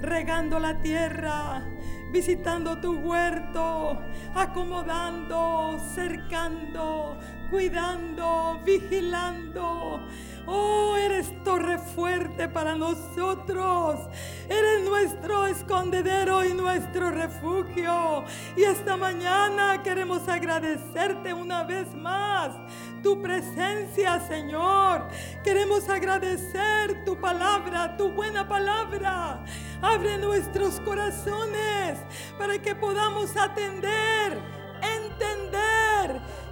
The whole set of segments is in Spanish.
regando la tierra, visitando tu huerto, acomodando, cercando, cuidando, vigilando. Oh, eres torre fuerte para nosotros. Eres nuestro escondedero y nuestro refugio. Y esta mañana queremos agradecerte una vez más tu presencia, Señor. Queremos agradecer tu palabra, tu buena palabra. Abre nuestros corazones para que podamos atender,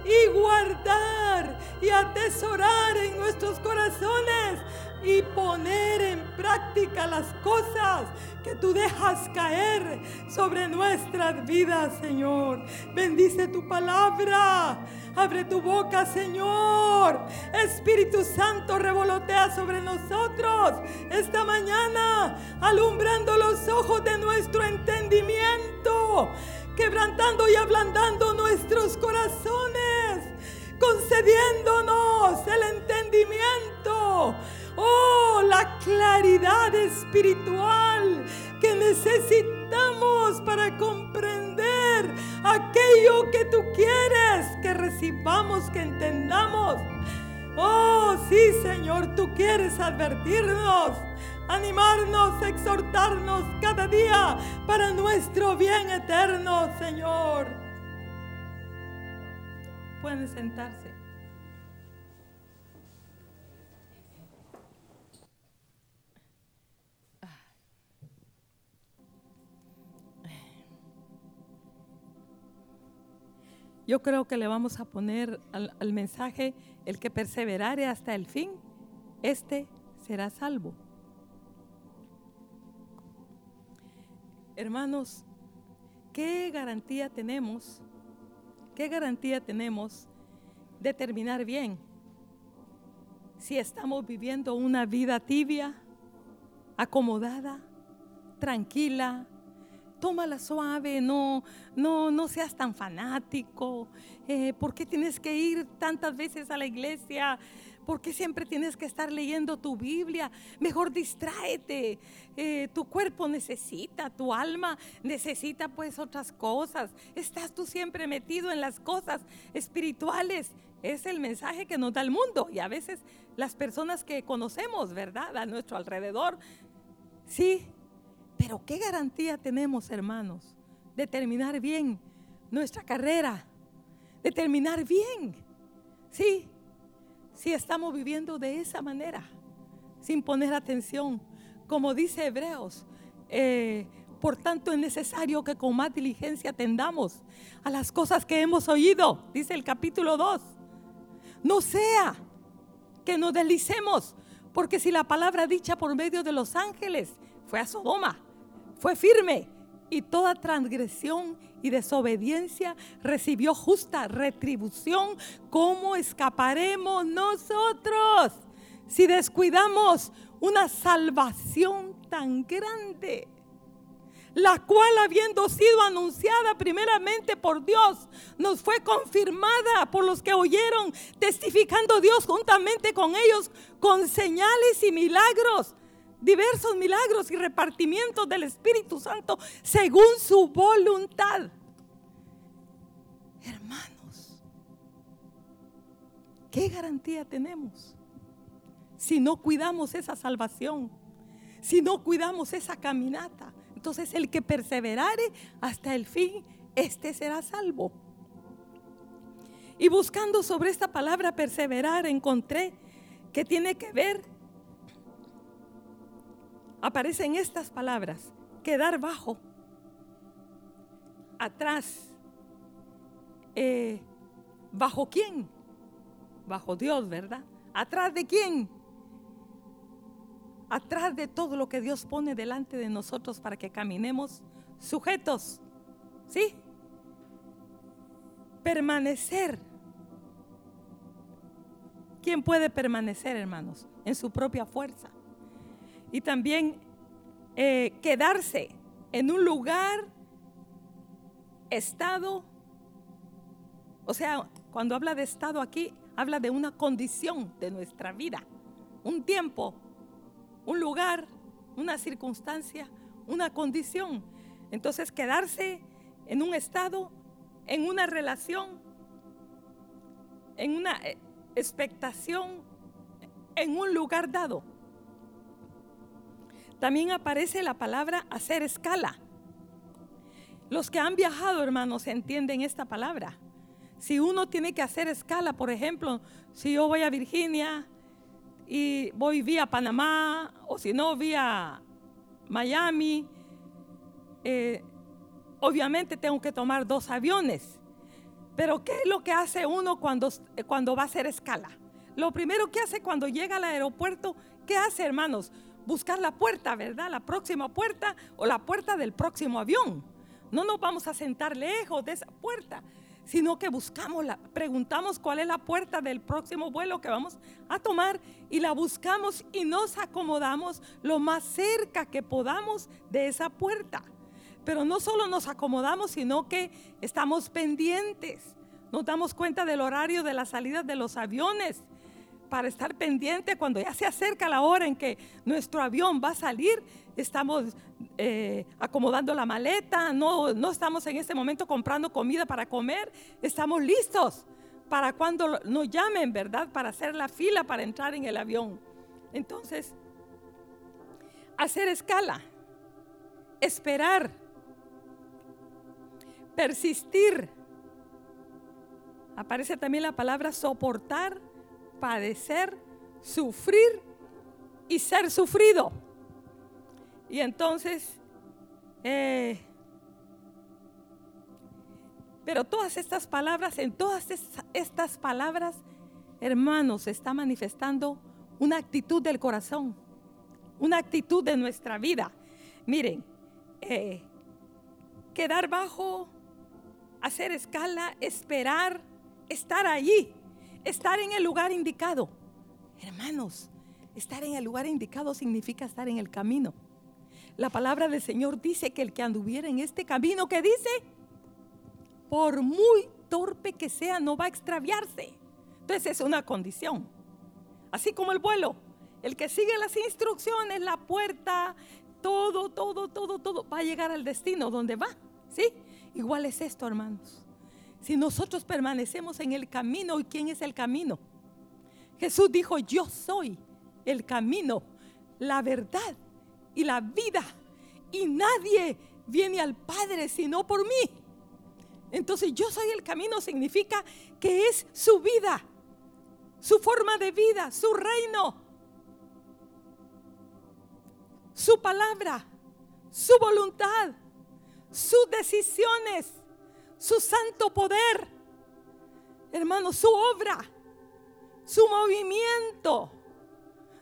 y guardar y atesorar en nuestros corazones y poner en práctica las cosas que tú dejas caer sobre nuestras vidas, Señor. Bendice tu palabra. Abre tu boca, Señor. Espíritu Santo revolotea sobre nosotros esta mañana, alumbrando los ojos de nuestro entendimiento, quebrantando y ablandando nuestros corazones, concediéndonos el entendimiento Oh, la claridad espiritual que necesitamos para comprender aquello que tú quieres que recibamos, que entendamos. Oh, sí, Señor, tú quieres advertirnos, animarnos, exhortarnos cada día para nuestro bien eterno, Señor. Pueden sentarse. Yo creo que le vamos a poner al, mensaje, el que perseverare hasta el fin, este será salvo. Hermanos, ¿qué garantía tenemos? ¿Qué garantía tenemos de terminar bien? Si estamos viviendo una vida tibia, acomodada, tranquila, tómala suave, no, no, no seas tan fanático. Eh, ¿Por qué tienes que ir tantas veces a la iglesia? ¿Por qué siempre tienes que estar leyendo tu Biblia? Mejor distráete. Eh, tu cuerpo necesita, tu alma necesita pues otras cosas. Estás tú siempre metido en las cosas espirituales. Es el mensaje que nos da el mundo y a veces las personas que conocemos, ¿verdad? A nuestro alrededor. Sí, pero ¿qué garantía tenemos, hermanos, de terminar bien nuestra carrera? De terminar bien. Sí, si estamos viviendo de esa manera, sin poner atención. Como dice Hebreos, eh, por tanto es necesario que con más diligencia atendamos a las cosas que hemos oído, dice el capítulo 2. No sea que nos deslicemos, porque si la palabra dicha por medio de los ángeles fue a Sodoma, fue firme y toda transgresión y desobediencia recibió justa retribución. ¿Cómo escaparemos nosotros si descuidamos una salvación tan grande? La cual habiendo sido anunciada primeramente por Dios, nos fue confirmada por los que oyeron, testificando Dios juntamente con ellos con señales y milagros diversos milagros y repartimientos del Espíritu Santo según su voluntad. Hermanos, ¿qué garantía tenemos si no cuidamos esa salvación? Si no cuidamos esa caminata. Entonces el que perseverare hasta el fin, este será salvo. Y buscando sobre esta palabra perseverar, encontré que tiene que ver aparecen estas palabras, quedar bajo, atrás, eh, ¿bajo quién? Bajo Dios, ¿verdad? ¿Atrás de quién? Atrás de todo lo que Dios pone delante de nosotros para que caminemos sujetos, ¿sí? Permanecer. ¿Quién puede permanecer, hermanos? En su propia fuerza y también eh, quedarse en un lugar, estado, o sea, cuando habla de estado aquí, habla de una condición de nuestra vida, un tiempo, un lugar, una circunstancia, una condición. Entonces quedarse en un estado, en una relación, en una eh, expectación, en un lugar dado. También aparece la palabra hacer escala. Los que han viajado, hermanos, entienden esta palabra. Si uno tiene que hacer escala, por ejemplo, si yo voy a Virginia y voy vía Panamá, o si no, vía Miami, eh, obviamente tengo que tomar dos aviones. Pero ¿qué es lo que hace uno cuando, cuando va a hacer escala? Lo primero que hace cuando llega al aeropuerto, ¿qué hace, hermanos? Buscar la puerta, ¿verdad? La próxima puerta o la puerta del próximo avión. No nos vamos a sentar lejos de esa puerta, sino que buscamos, la, preguntamos cuál es la puerta del próximo vuelo que vamos a tomar y la buscamos y nos acomodamos lo más cerca que podamos de esa puerta. Pero no solo nos acomodamos, sino que estamos pendientes. Nos damos cuenta del horario de la salida de los aviones para estar pendiente cuando ya se acerca la hora en que nuestro avión va a salir. Estamos eh, acomodando la maleta, no, no estamos en este momento comprando comida para comer, estamos listos para cuando nos llamen, ¿verdad? Para hacer la fila para entrar en el avión. Entonces, hacer escala, esperar, persistir. Aparece también la palabra soportar padecer, sufrir y ser sufrido. Y entonces, eh, pero todas estas palabras, en todas estas palabras, hermanos, está manifestando una actitud del corazón, una actitud de nuestra vida. Miren, eh, quedar bajo, hacer escala, esperar, estar allí estar en el lugar indicado. Hermanos, estar en el lugar indicado significa estar en el camino. La palabra del Señor dice que el que anduviera en este camino, que dice, por muy torpe que sea, no va a extraviarse. Entonces es una condición. Así como el vuelo, el que sigue las instrucciones, la puerta, todo, todo, todo, todo, va a llegar al destino donde va. ¿Sí? Igual es esto, hermanos. Si nosotros permanecemos en el camino, ¿y quién es el camino? Jesús dijo, yo soy el camino, la verdad y la vida. Y nadie viene al Padre sino por mí. Entonces yo soy el camino significa que es su vida, su forma de vida, su reino, su palabra, su voluntad, sus decisiones su santo poder, hermano, su obra, su movimiento,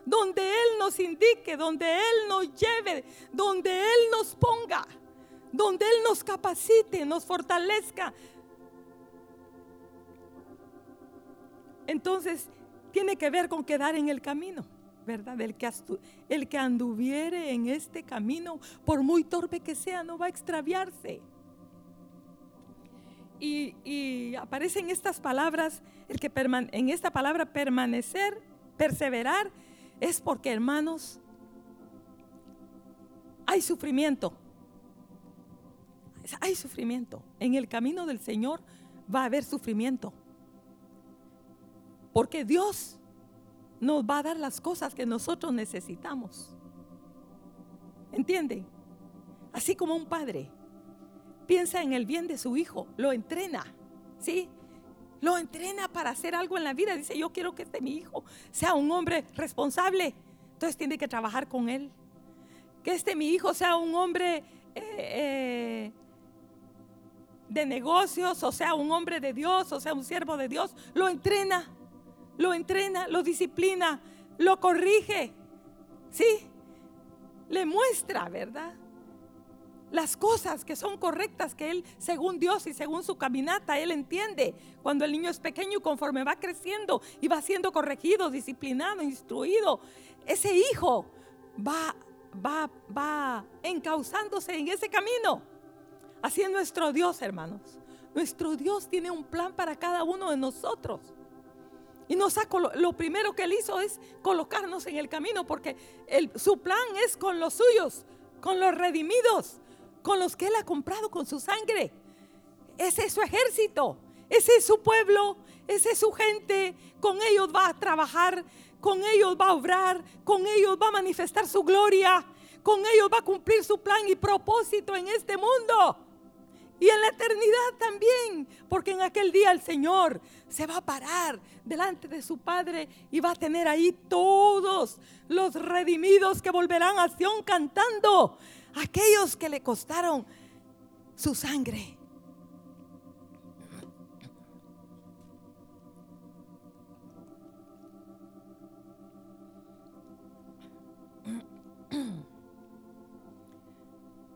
donde Él nos indique, donde Él nos lleve, donde Él nos ponga, donde Él nos capacite, nos fortalezca. Entonces, tiene que ver con quedar en el camino, ¿verdad? El que, el que anduviere en este camino, por muy torpe que sea, no va a extraviarse. Y, aparecen estas palabras, el que en esta palabra permanecer, perseverar, es porque hermanos, hay sufrimiento. Hay sufrimiento. En el camino del Señor va a haber sufrimiento. Porque Dios nos va a dar las cosas que nosotros necesitamos. ¿Entienden? Así como un padre piensa en el bien de su hijo, lo entrena, ¿sí? Lo entrena para hacer algo en la vida. Dice, yo quiero que este mi hijo sea un hombre responsable. Entonces tiene que trabajar con él. Que este mi hijo sea un hombre eh, eh, de negocios, o sea, un hombre de Dios, o sea, un siervo de Dios. Lo entrena, lo entrena, lo disciplina, lo corrige. ¿Sí? Le muestra, ¿verdad? Las cosas que son correctas que él, según Dios y según su caminata, él entiende. Cuando el niño es pequeño y conforme va creciendo y va siendo corregido, disciplinado, instruido, ese hijo va, va, va encauzándose en ese camino. Así es nuestro Dios, hermanos. Nuestro Dios tiene un plan para cada uno de nosotros. Y nos lo primero que él hizo es colocarnos en el camino porque su plan es con los suyos con los redimidos, con los que Él ha comprado con su sangre. Ese es su ejército, ese es su pueblo, esa es su gente. Con ellos va a trabajar, con ellos va a obrar, con ellos va a manifestar su gloria, con ellos va a cumplir su plan y propósito en este mundo. Y en la eternidad también, porque en aquel día el Señor se va a parar delante de su Padre y va a tener ahí todos los redimidos que volverán a Sion cantando, aquellos que le costaron su sangre.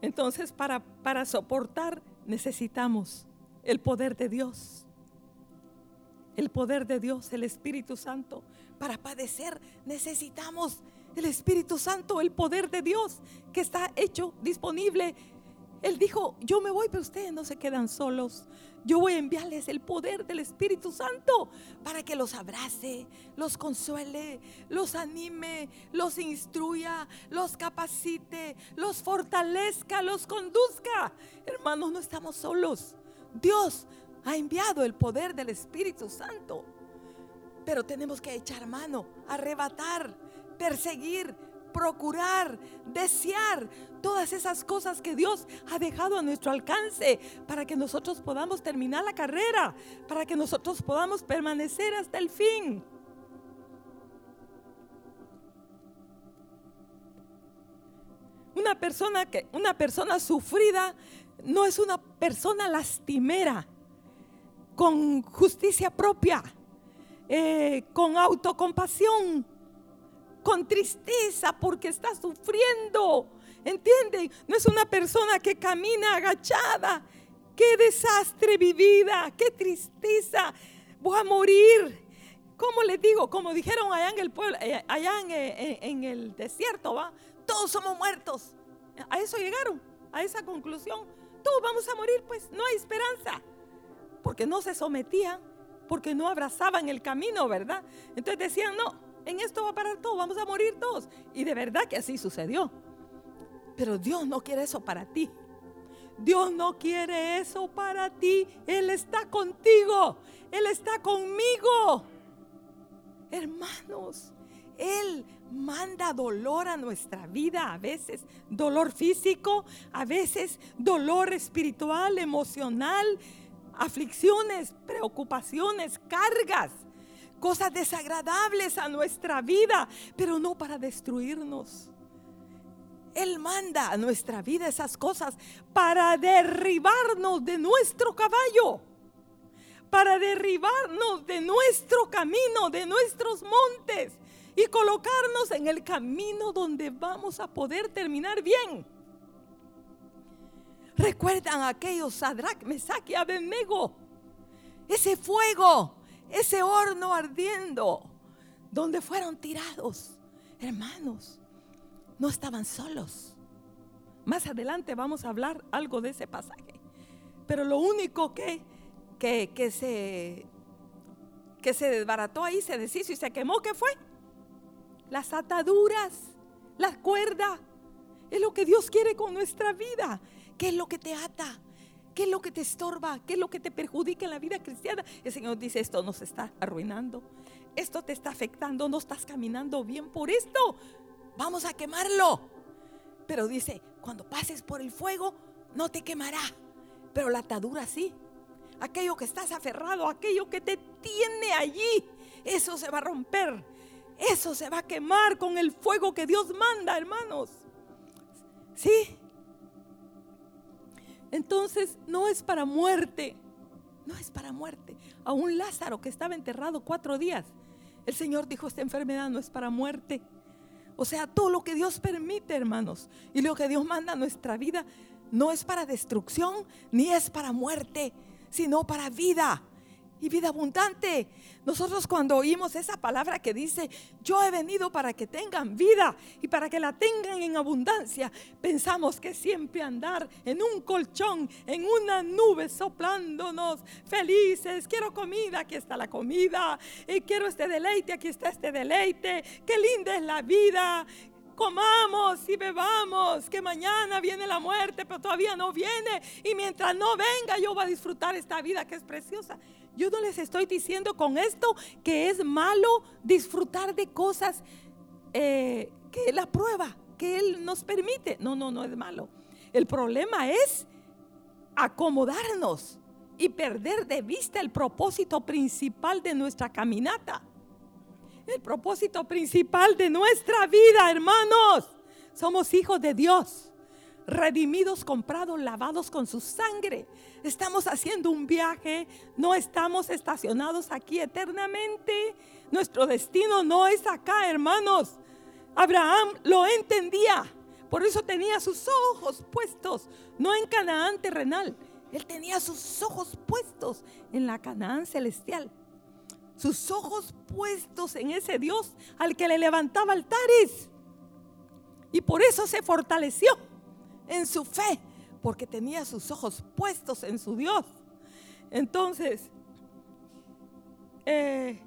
Entonces, para, para soportar necesitamos el poder de Dios. El poder de Dios, el Espíritu Santo. Para padecer necesitamos el Espíritu Santo, el poder de Dios que está hecho disponible él dijo, yo me voy, pero ustedes no se quedan solos. Yo voy a enviarles el poder del Espíritu Santo para que los abrace, los consuele, los anime, los instruya, los capacite, los fortalezca, los conduzca. Hermanos, no estamos solos. Dios ha enviado el poder del Espíritu Santo. Pero tenemos que echar mano, arrebatar, perseguir, procurar, desear todas esas cosas que Dios ha dejado a nuestro alcance para que nosotros podamos terminar la carrera, para que nosotros podamos permanecer hasta el fin. Una persona que una persona sufrida no es una persona lastimera con justicia propia, eh, con autocompasión, con tristeza porque está sufriendo. ¿Entienden? No es una persona que camina agachada. Qué desastre vivida, qué tristeza. Voy a morir. ¿Cómo les digo? Como dijeron allá en el pueblo, eh, allá eh, en, el desierto, ¿va? Todos somos muertos. A eso llegaron, a esa conclusión. Todos vamos a morir, pues no hay esperanza. Porque no se sometían, porque no abrazaban el camino, ¿verdad? Entonces decían, no, en esto va a parar todo, vamos a morir todos. Y de verdad que así sucedió. Pero Dios no quiere eso para ti. Dios no quiere eso para ti. Él está contigo. Él está conmigo. Hermanos, Él manda dolor a nuestra vida. A veces dolor físico, a veces dolor espiritual, emocional, aflicciones, preocupaciones, cargas cosas desagradables a nuestra vida, pero no para destruirnos. Él manda a nuestra vida esas cosas para derribarnos de nuestro caballo, para derribarnos de nuestro camino, de nuestros montes y colocarnos en el camino donde vamos a poder terminar bien. Recuerdan aquellos Sadrach, Mesach y Abednego, ese fuego ese horno ardiendo, donde fueron tirados. Hermanos, no estaban solos. Más adelante vamos a hablar algo de ese pasaje. Pero lo único que, que, se, que se desbarató ahí, se deshizo y se quemó, ¿qué fue? Las ataduras, las cuerdas. Es lo que Dios quiere con nuestra vida. ¿Qué es lo que te ata? ¿Qué es lo que te estorba? ¿Qué es lo que te perjudica en la vida cristiana? El Señor dice, esto nos está arruinando. Esto te está afectando. No estás caminando bien por esto. Vamos a quemarlo. Pero dice, cuando pases por el fuego, no te quemará. Pero la atadura sí. Aquello que estás aferrado, aquello que te tiene allí, eso se va a romper. Eso se va a quemar con el fuego que Dios manda, hermanos. Sí, entonces no es para muerte, no es para muerte. A un Lázaro que estaba enterrado cuatro días, el Señor dijo, esta enfermedad no es para muerte. O sea, todo lo que Dios permite, hermanos, y lo que Dios manda a nuestra vida, no es para destrucción, ni es para muerte, sino para vida y vida abundante. Nosotros cuando oímos esa palabra que dice, yo he venido para que tengan vida y para que la tengan en abundancia, pensamos que siempre andar en un colchón, en una nube soplándonos, felices, quiero comida, aquí está la comida, y quiero este deleite, aquí está este deleite, qué linda es la vida, comamos y bebamos, que mañana viene la muerte, pero todavía no viene. Y mientras no venga, yo voy a disfrutar esta vida que es preciosa. Yo no les estoy diciendo con esto que es malo disfrutar de cosas eh, que Él aprueba, que Él nos permite. No, no, no es malo. El problema es acomodarnos y perder de vista el propósito principal de nuestra caminata. El propósito principal de nuestra vida, hermanos. Somos hijos de Dios, redimidos, comprados, lavados con su sangre. Estamos haciendo un viaje, no estamos estacionados aquí eternamente. Nuestro destino no es acá, hermanos. Abraham lo entendía. Por eso tenía sus ojos puestos, no en Canaán terrenal. Él tenía sus ojos puestos en la Canaán celestial. Sus ojos puestos en ese Dios al que le levantaba altares. Y por eso se fortaleció en su fe, porque tenía sus ojos puestos en su Dios. Entonces, eh,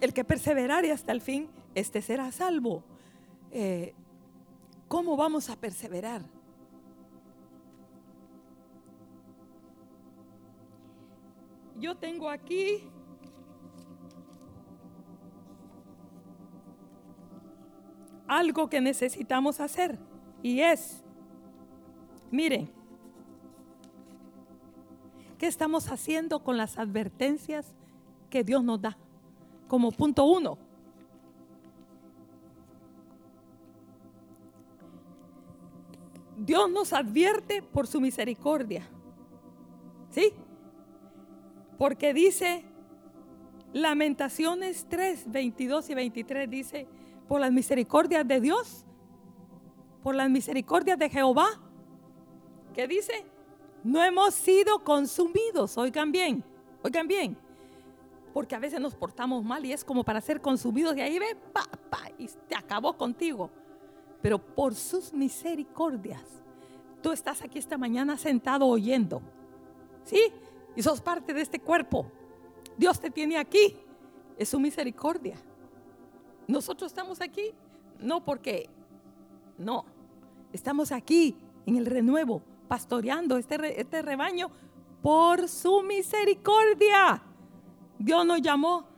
el que perseverare hasta el fin, este será salvo. Eh, ¿Cómo vamos a perseverar? Yo tengo aquí algo que necesitamos hacer y es, miren, ¿qué estamos haciendo con las advertencias que Dios nos da? Como punto uno, Dios nos advierte por su misericordia. ¿Sí? Porque dice, Lamentaciones 3, 22 y 23 dice, por las misericordias de Dios, por las misericordias de Jehová, ¿qué dice? No hemos sido consumidos, oigan bien, oigan bien, porque a veces nos portamos mal y es como para ser consumidos y ahí ve, y te acabó contigo pero por sus misericordias. Tú estás aquí esta mañana sentado oyendo, ¿sí? Y sos parte de este cuerpo. Dios te tiene aquí, es su misericordia. Nosotros estamos aquí, no porque, no, estamos aquí en el renuevo, pastoreando este, este rebaño por su misericordia. Dios nos llamó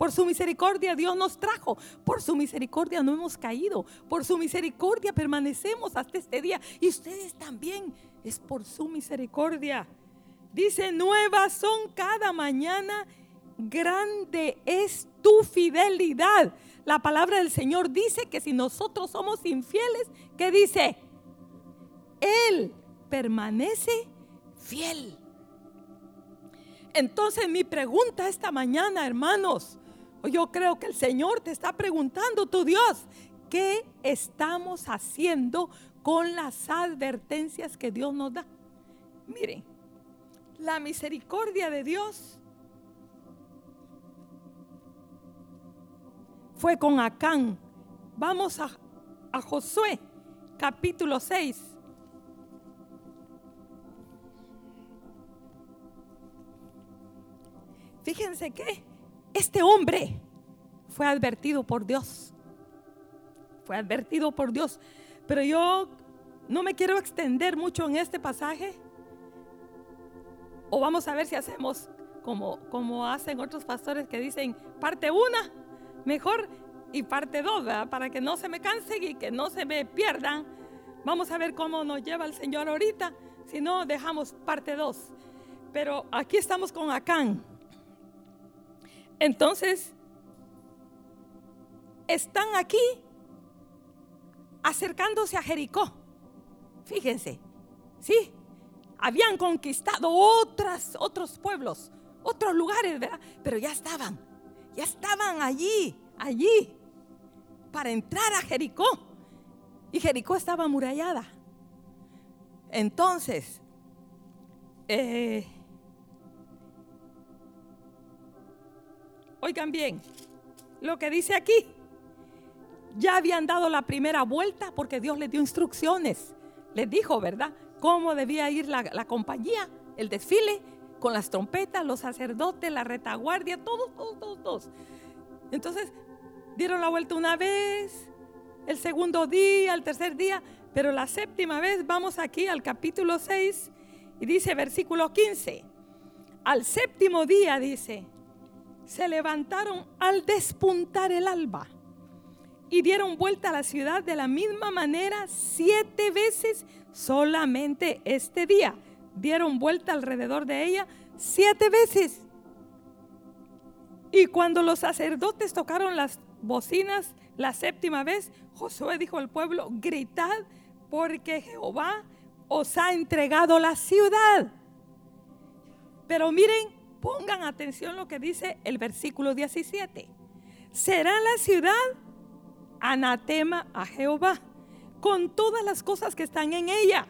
por su misericordia Dios nos trajo. Por su misericordia no hemos caído. Por su misericordia permanecemos hasta este día. Y ustedes también. Es por su misericordia. Dice, nuevas son cada mañana. Grande es tu fidelidad. La palabra del Señor dice que si nosotros somos infieles, ¿qué dice? Él permanece fiel. Entonces mi pregunta esta mañana, hermanos, yo creo que el Señor te está preguntando, tu Dios, ¿qué estamos haciendo con las advertencias que Dios nos da? Miren, la misericordia de Dios fue con Acán. Vamos a, a Josué, capítulo 6. Fíjense que este hombre fue advertido por Dios. Fue advertido por Dios. Pero yo no me quiero extender mucho en este pasaje. O vamos a ver si hacemos como, como hacen otros pastores que dicen parte una, mejor, y parte dos, para que no se me cansen y que no se me pierdan. Vamos a ver cómo nos lleva el Señor ahorita. Si no, dejamos parte dos. Pero aquí estamos con Acán. Entonces, están aquí acercándose a Jericó. Fíjense, sí, habían conquistado otras, otros pueblos, otros lugares, ¿verdad? Pero ya estaban, estaban allí, allí, para entrar a Jericó. Y Jericó estaba amurallada. Entonces, eh, Oigan bien, lo que dice aquí, ya habían dado la primera vuelta porque Dios les dio instrucciones. Les dijo, ¿verdad? Cómo debía ir la, compañía, el desfile, con las trompetas, los sacerdotes, la retaguardia, todos, todos, todos, todos. Entonces, dieron la vuelta una vez, el segundo día, el tercer día, pero la séptima vez vamos aquí al capítulo 6 y dice versículo 15. Al séptimo día dice, se levantaron al despuntar el alba y dieron vuelta a la ciudad de la misma manera siete veces solamente este día. Dieron vuelta alrededor de ella siete veces. Y cuando los sacerdotes tocaron las bocinas la séptima vez, Josué dijo al pueblo, gritad porque Jehová os ha entregado la ciudad. Pero miren, pongan atención lo que dice el versículo 17. Será la ciudad anatema a Jehová con todas las cosas que están en ella.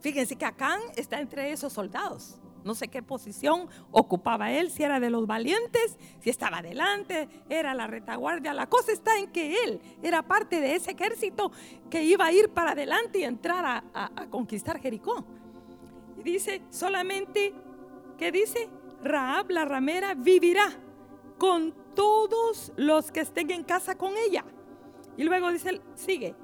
Fíjense que Acán está entre esos soldados. No sé qué posición ocupaba él, si era de los valientes, si estaba adelante, era la retaguardia. La cosa está en que él era parte de ese ejército que iba a ir para adelante y entrar a, conquistar Jericó. Y dice, solamente, ¿qué dice? Raab la ramera vivirá con todos los que estén en casa con ella. Y luego dice, sigue,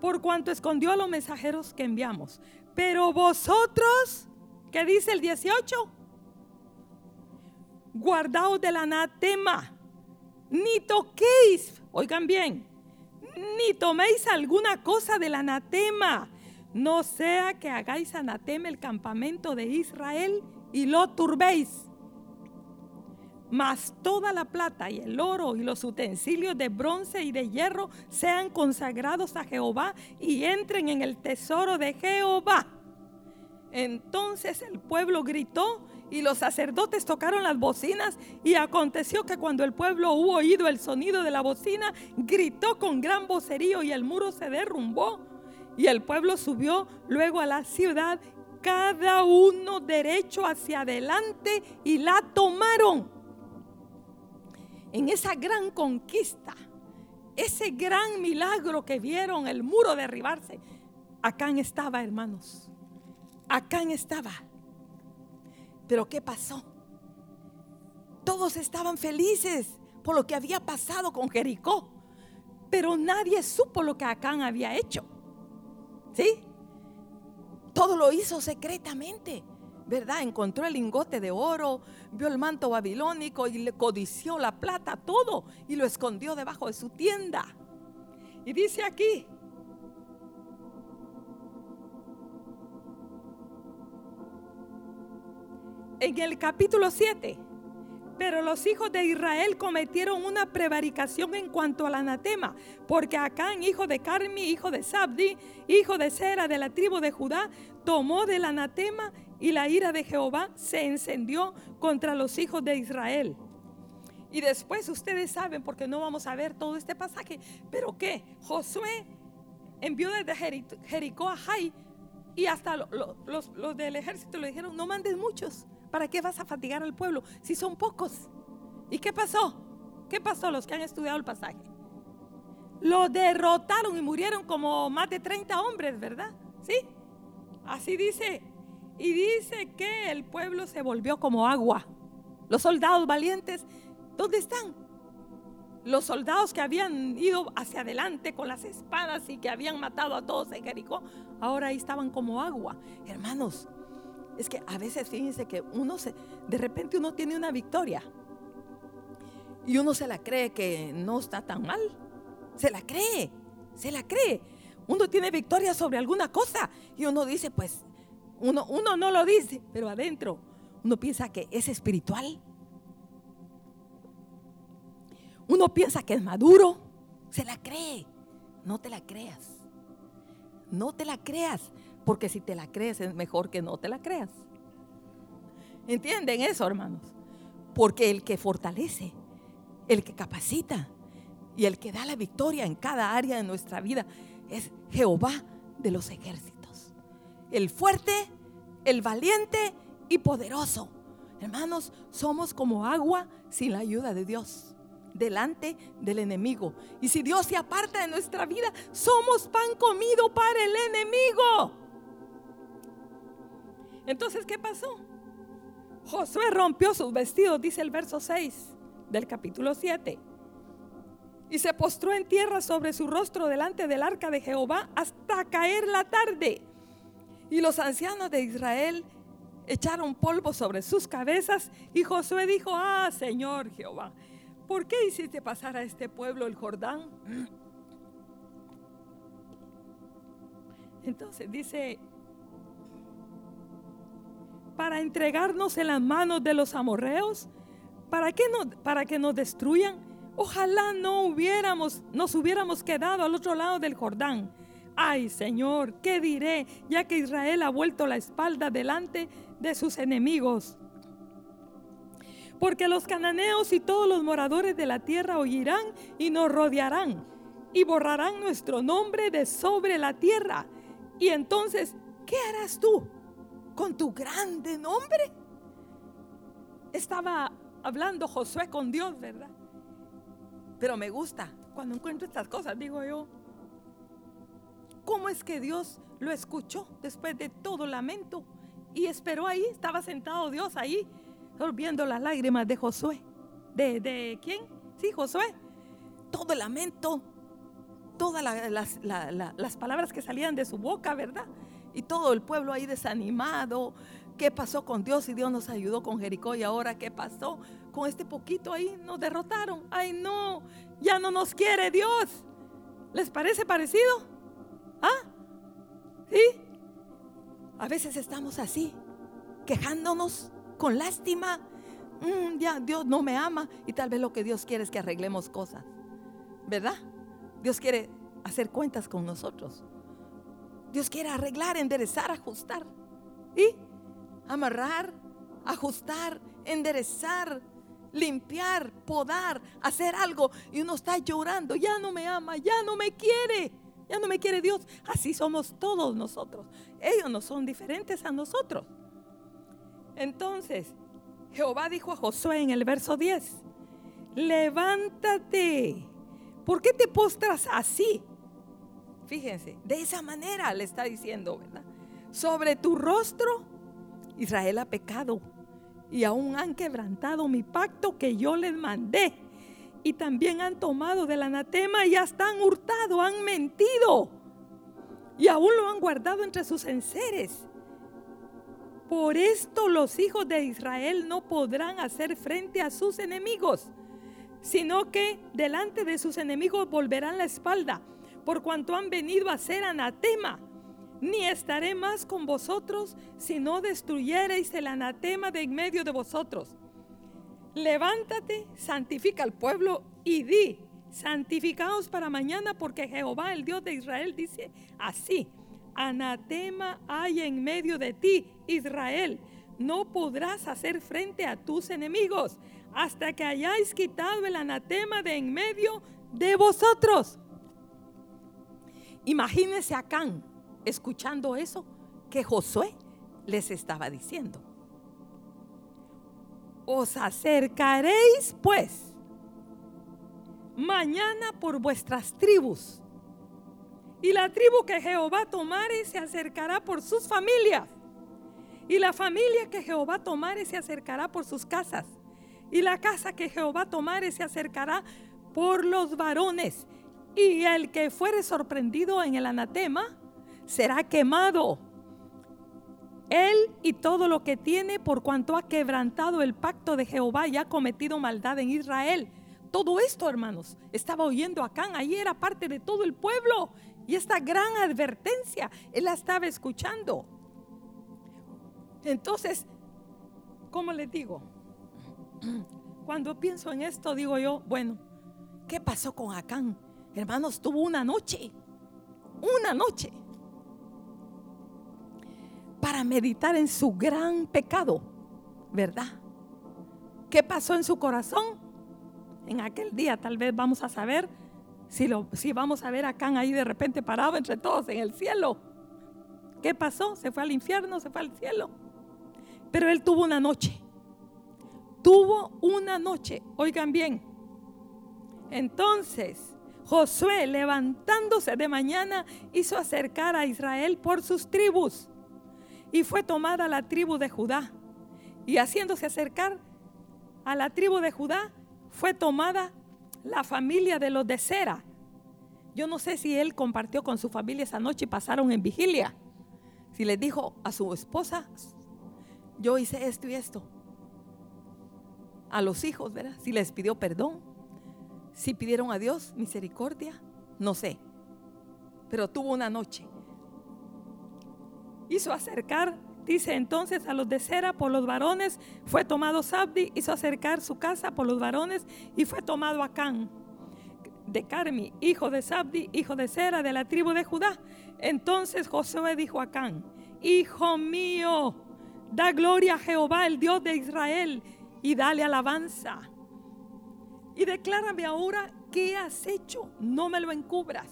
por cuanto escondió a los mensajeros que enviamos. Pero vosotros ¿Qué dice el 18? Guardaos del anatema, ni toquéis, oigan bien, ni toméis alguna cosa del anatema, no sea que hagáis anatema el campamento de Israel y lo turbéis. Mas toda la plata y el oro y los utensilios de bronce y de hierro sean consagrados a Jehová y entren en el tesoro de Jehová. Entonces el pueblo gritó y los sacerdotes tocaron las bocinas y aconteció que cuando el pueblo hubo oído el sonido de la bocina, gritó con gran vocerío y el muro se derrumbó y el pueblo subió luego a la ciudad, cada uno derecho hacia adelante y la tomaron. En esa gran conquista, ese gran milagro que vieron el muro derribarse, acá estaba, hermanos Acán estaba. Pero ¿qué pasó? Todos estaban felices por lo que había pasado con Jericó, pero nadie supo lo que Acán había hecho. ¿Sí? Todo lo hizo secretamente, ¿verdad? Encontró el lingote de oro, vio el manto babilónico y le codició la plata, todo, y lo escondió debajo de su tienda. Y dice aquí, en el capítulo 7. Pero los hijos de Israel cometieron una prevaricación en cuanto al anatema, porque Acán, hijo de Carmi, hijo de Sabdi, hijo de Sera de la tribu de Judá, tomó del anatema y la ira de Jehová se encendió contra los hijos de Israel. Y después ustedes saben, porque no vamos a ver todo este pasaje, pero que Josué envió desde Jericó a Jai y hasta los, los del ejército le dijeron, no mandes muchos ¿Para qué vas a fatigar al pueblo si son pocos? ¿Y qué pasó? ¿Qué pasó los que han estudiado el pasaje? Lo derrotaron y murieron como más de 30 hombres, ¿verdad? ¿Sí? Así dice. Y dice que el pueblo se volvió como agua. Los soldados valientes, ¿dónde están? Los soldados que habían ido hacia adelante con las espadas y que habían matado a todos en Jericó, ahora ahí estaban como agua. Hermanos, es que a veces fíjense que uno se, de repente uno tiene una victoria y uno se la cree que no está tan mal. Se la cree, se la cree. Uno tiene victoria sobre alguna cosa y uno dice, pues, uno, uno no lo dice, pero adentro uno piensa que es espiritual. Uno piensa que es maduro, se la cree. No te la creas. No te la creas. Porque si te la crees es mejor que no te la creas. ¿Entienden eso, hermanos? Porque el que fortalece, el que capacita y el que da la victoria en cada área de nuestra vida es Jehová de los ejércitos. El fuerte, el valiente y poderoso. Hermanos, somos como agua sin la ayuda de Dios delante del enemigo. Y si Dios se aparta de nuestra vida, somos pan comido para el enemigo. Entonces, ¿qué pasó? Josué rompió sus vestidos, dice el verso 6 del capítulo 7. y se postró en tierra sobre su rostro delante del arca de Jehová hasta caer la tarde. Y los ancianos de Israel echaron polvo sobre sus cabezas y Josué dijo, ah, Señor Jehová, ¿por qué hiciste pasar a este pueblo el Jordán? Entonces dice, para entregarnos en las manos de los amorreos, para que, no, para que nos destruyan. Ojalá no hubiéramos, nos hubiéramos quedado al otro lado del Jordán. Ay Señor, ¿qué diré ya que Israel ha vuelto la espalda delante de sus enemigos? Porque los cananeos y todos los moradores de la tierra oirán y nos rodearán y borrarán nuestro nombre de sobre la tierra. Y entonces, ¿qué harás tú con tu grande nombre? Estaba hablando Josué con Dios, ¿verdad? Pero me gusta cuando encuentro estas cosas, digo yo, ¿cómo es que Dios lo escuchó después de todo lamento? Y esperó ahí, estaba sentado Dios ahí, viendo las lágrimas de Josué. ¿De, de quién? Sí, Josué. Todo el lamento, todas las, las palabras que salían de su boca, ¿verdad? Y todo el pueblo ahí desanimado, ¿Qué pasó con Dios y Dios nos ayudó con Jericó y ahora qué pasó? Con este poquito ahí nos derrotaron. Ay no, ya no nos quiere Dios. ¿Les parece parecido? ¿Ah? ¿Sí? A veces estamos así, quejándonos con lástima. Mm, ya Dios no me ama y tal vez lo que Dios quiere es que arreglemos cosas. ¿Verdad? Dios quiere hacer cuentas con nosotros. Dios quiere arreglar, enderezar, ajustar. ¿Y? amarrar, ajustar, enderezar, limpiar, podar, hacer algo y uno está llorando, ya no me ama, ya no me quiere, ya no me quiere Dios. Así somos todos nosotros. Ellos no son diferentes a nosotros. Entonces, Jehová dijo a Josué en el verso 10, levántate, ¿por qué te postras así? Fíjense, de esa manera le está diciendo, ¿verdad? Sobre tu rostro Israel ha pecado y aún han quebrantado mi pacto que yo les mandé. Y también han tomado del anatema y hasta han hurtado, han mentido. Y aún lo han guardado entre sus enseres. Por esto los hijos de Israel no podrán hacer frente a sus enemigos, sino que delante de sus enemigos volverán la espalda, por cuanto han venido a ser anatema ni estaré más con vosotros si no destruyereis el anatema de en medio de vosotros. Levántate, santifica al pueblo y di, santificaos para mañana porque Jehová, el Dios de Israel, dice así, anatema hay en medio de ti, Israel. No podrás hacer frente a tus enemigos hasta que hayáis quitado el anatema de en medio de vosotros. Imagínense a Can escuchando eso que Josué les estaba diciendo. Os acercaréis pues mañana por vuestras tribus. Y la tribu que Jehová tomare se acercará por sus familias. Y la familia que Jehová tomare se acercará por sus casas. Y la casa que Jehová tomare se acercará por los varones. Y el que fuere sorprendido en el anatema, será quemado. Él y todo lo que tiene por cuanto ha quebrantado el pacto de Jehová y ha cometido maldad en Israel. Todo esto, hermanos, estaba oyendo acá, ahí era parte de todo el pueblo. Y esta gran advertencia, él la estaba escuchando. Entonces, ¿cómo les digo? Cuando pienso en esto, digo yo, bueno, ¿qué pasó con Acán? Hermanos, tuvo una noche, una noche para meditar en su gran pecado, ¿verdad? ¿Qué pasó en su corazón? En aquel día tal vez vamos a saber si, lo, si vamos a ver a Can ahí de repente parado entre todos en el cielo. ¿Qué pasó? ¿Se fue al infierno? ¿Se fue al cielo? Pero él tuvo una noche. Tuvo una noche. Oigan bien. Entonces, Josué, levantándose de mañana, hizo acercar a Israel por sus tribus y fue tomada la tribu de Judá. Y haciéndose acercar a la tribu de Judá, fue tomada la familia de los de Cera. Yo no sé si él compartió con su familia esa noche y pasaron en vigilia. Si les dijo a su esposa, yo hice esto y esto. A los hijos, ¿verdad? Si les pidió perdón. Si pidieron a Dios misericordia. No sé. Pero tuvo una noche. Hizo acercar Dice entonces a los de Cera por los varones fue tomado Sabdi, hizo acercar su casa por los varones y fue tomado Acán de Carmi, hijo de Sabdi, hijo de Cera, de la tribu de Judá. Entonces Josué dijo a Acán, hijo mío, da gloria a Jehová, el Dios de Israel, y dale alabanza. Y declárame ahora qué has hecho, no me lo encubras.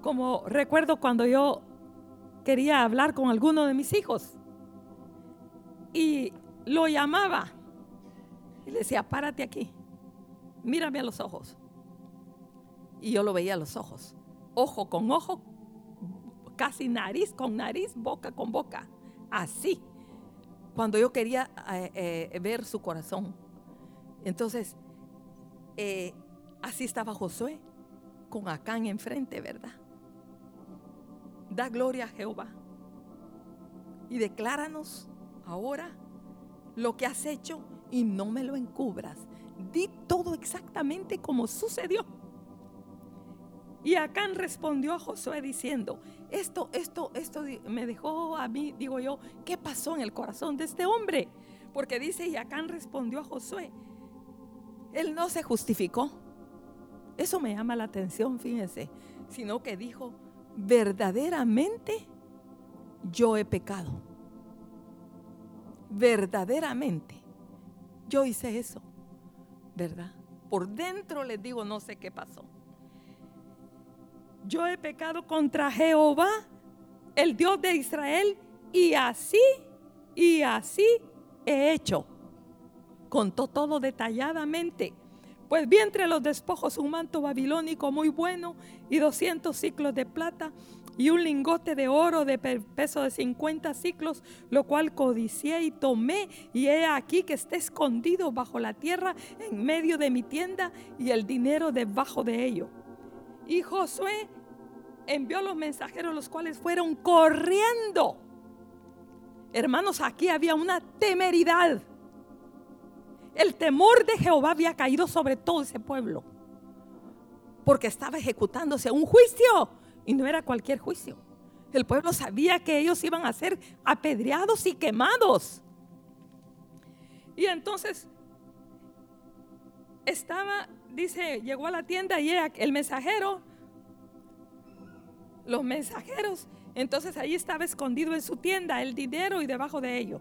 Como recuerdo cuando yo quería hablar con alguno de mis hijos. Y lo llamaba. Y le decía, párate aquí. Mírame a los ojos. Y yo lo veía a los ojos. Ojo con ojo, casi nariz con nariz, boca con boca. Así. Cuando yo quería eh, eh, ver su corazón. Entonces, eh, así estaba Josué, con Acán enfrente, ¿verdad? Da gloria a Jehová. Y decláranos ahora lo que has hecho y no me lo encubras. Di todo exactamente como sucedió. Y Acán respondió a Josué diciendo, esto, esto, esto me dejó a mí, digo yo, ¿qué pasó en el corazón de este hombre? Porque dice, y Acán respondió a Josué, él no se justificó. Eso me llama la atención, fíjense, sino que dijo, verdaderamente yo he pecado. Verdaderamente yo hice eso, ¿verdad? Por dentro les digo, no sé qué pasó. Yo he pecado contra Jehová, el Dios de Israel, y así, y así he hecho. Contó todo detalladamente pues vi entre los despojos un manto babilónico muy bueno y 200 ciclos de plata y un lingote de oro de peso de 50 ciclos, lo cual codicié y tomé, y he aquí que está escondido bajo la tierra en medio de mi tienda y el dinero debajo de ello. Y Josué envió los mensajeros, los cuales fueron corriendo. Hermanos, aquí había una temeridad el temor de Jehová había caído sobre todo ese pueblo. Porque estaba ejecutándose un juicio. Y no era cualquier juicio. El pueblo sabía que ellos iban a ser apedreados y quemados. Y entonces estaba, dice, llegó a la tienda y el mensajero, los mensajeros, entonces ahí estaba escondido en su tienda el dinero y debajo de ello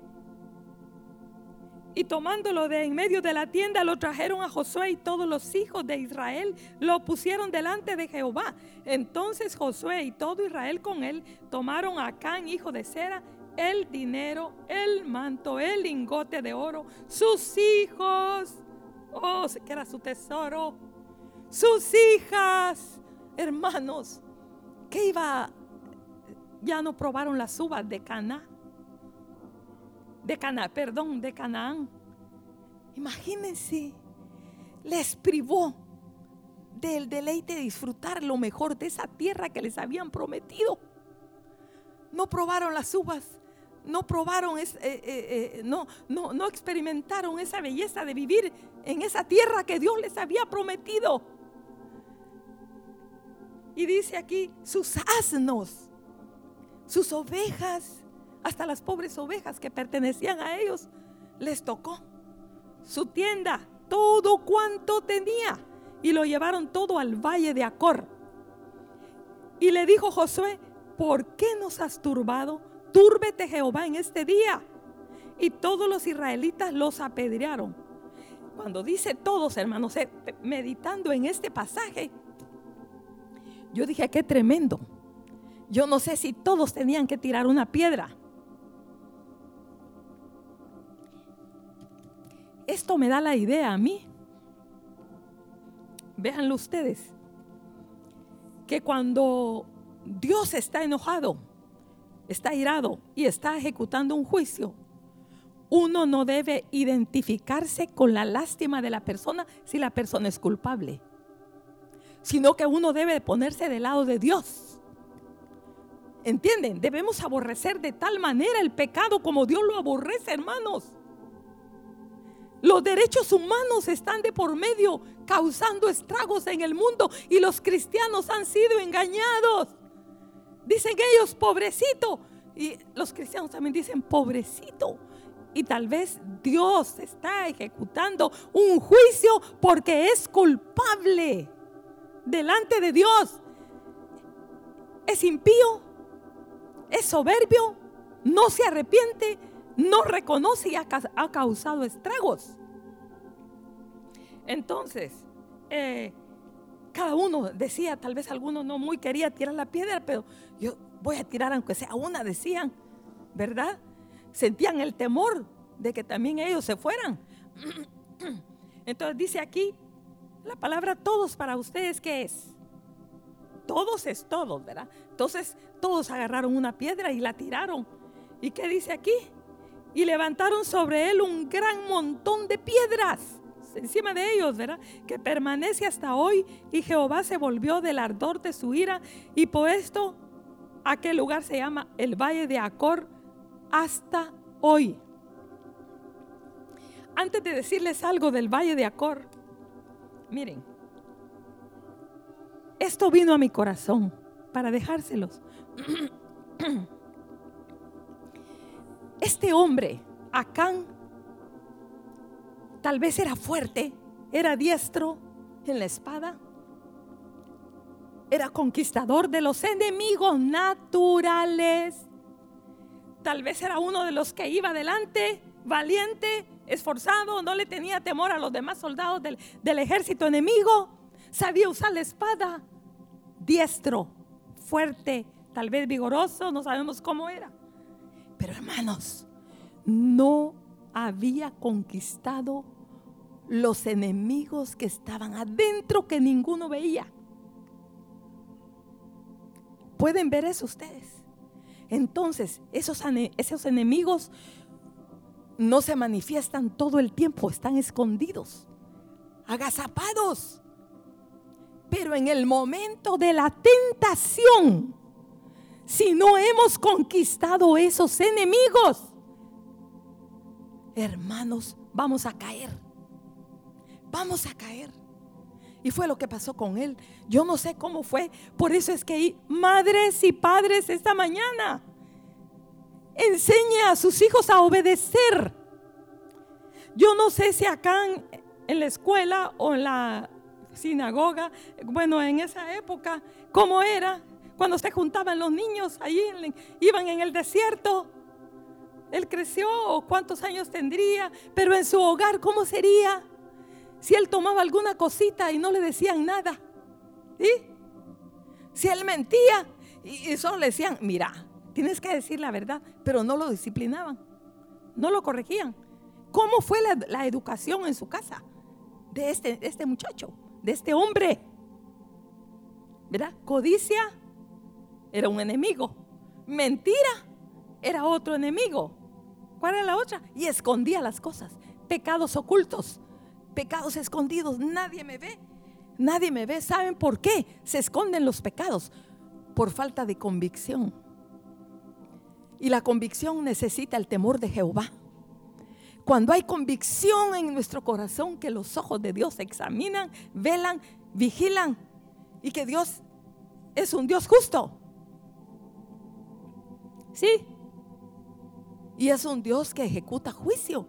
y tomándolo de en medio de la tienda lo trajeron a Josué y todos los hijos de Israel lo pusieron delante de Jehová. Entonces Josué y todo Israel con él tomaron a Can, hijo de Sera, el dinero, el manto, el lingote de oro, sus hijos, oh, que era su tesoro, sus hijas, hermanos, que iba, ya no probaron las uvas de Cana de Canaán, perdón, de Canaán. Imagínense, les privó del deleite de disfrutar lo mejor de esa tierra que les habían prometido. No probaron las uvas, no probaron, eh, eh, eh, no, no, no experimentaron esa belleza de vivir en esa tierra que Dios les había prometido. Y dice aquí, sus asnos, sus ovejas hasta las pobres ovejas que pertenecían a ellos les tocó su tienda, todo cuanto tenía. Y lo llevaron todo al valle de Acor. Y le dijo Josué, ¿por qué nos has turbado? Túrbete Jehová en este día. Y todos los israelitas los apedrearon. Cuando dice todos, hermanos, eh, meditando en este pasaje, yo dije, qué tremendo. Yo no sé si todos tenían que tirar una piedra. Esto me da la idea a mí. Véanlo ustedes. Que cuando Dios está enojado, está irado y está ejecutando un juicio, uno no debe identificarse con la lástima de la persona si la persona es culpable, sino que uno debe ponerse del lado de Dios. ¿Entienden? Debemos aborrecer de tal manera el pecado como Dios lo aborrece, hermanos. Los derechos humanos están de por medio causando estragos en el mundo y los cristianos han sido engañados. Dicen ellos, pobrecito. Y los cristianos también dicen, pobrecito. Y tal vez Dios está ejecutando un juicio porque es culpable delante de Dios. Es impío, es soberbio, no se arrepiente, no reconoce y ha, causado estragos. Entonces, eh, cada uno decía, tal vez alguno no muy quería tirar la piedra, pero yo voy a tirar aunque sea una, decían, ¿verdad? sentían el temor de que también ellos se fueran. Entonces dice aquí, la palabra todos para ustedes, ¿qué es? Todos es todos, ¿verdad? Entonces todos agarraron una piedra y la tiraron. ¿Y qué dice aquí? Y levantaron sobre él un gran montón de piedras encima de ellos, ¿verdad? Que permanece hasta hoy. Y Jehová se volvió del ardor de su ira. Y por esto, aquel lugar se llama el Valle de Acor hasta hoy. Antes de decirles algo del Valle de Acor, miren, esto vino a mi corazón para dejárselos. Este hombre, Acán, tal vez era fuerte, era diestro en la espada, era conquistador de los enemigos naturales Tal vez era uno de los que iba adelante, valiente, esforzado, no le tenía temor a los demás soldados del, del ejército enemigo. Sabía usar la espada, diestro, fuerte, tal vez vigoroso, no sabemos cómo era. Pero hermanos, no había conquistado los enemigos que estaban adentro que ninguno veía. ¿Pueden ver eso ustedes? Entonces, esos, esos enemigos no se manifiestan todo el tiempo, están escondidos, agazapados. Pero en el momento de la tentación, si no hemos conquistado esos enemigos, hermanos, vamos a caer. Vamos a caer. Y fue lo que pasó con él. Yo no sé cómo fue. Por eso es que madres y padres esta mañana enseñe a sus hijos a obedecer. Yo no sé si acá en, la escuela o en la sinagoga, bueno, en esa época, cómo era cuando se juntaban los niños, allí iban en el desierto. Él creció cuántos años tendría, pero en su hogar, ¿cómo sería? Si él tomaba alguna cosita y no le decían nada. Si él mentía y, solo le decían, mira, tienes que decir la verdad, pero no lo disciplinaban, no lo corregían. ¿Cómo fue la, educación en su casa de este, este muchacho, de este hombre? ¿Verdad? Codicia era un enemigo. Mentira era otro enemigo. ¿Cuál era la otra? Y escondía las cosas. Pecados ocultos pecados escondidos. Nadie me ve. Nadie me ve. ¿Saben por qué? Se esconden los pecados. Por falta de convicción. Y la convicción necesita el temor de Jehová. Cuando hay convicción en nuestro corazón que los ojos de Dios examinan, velan, vigilan y que Dios es un Dios justo. Sí. Y es un Dios que ejecuta juicio.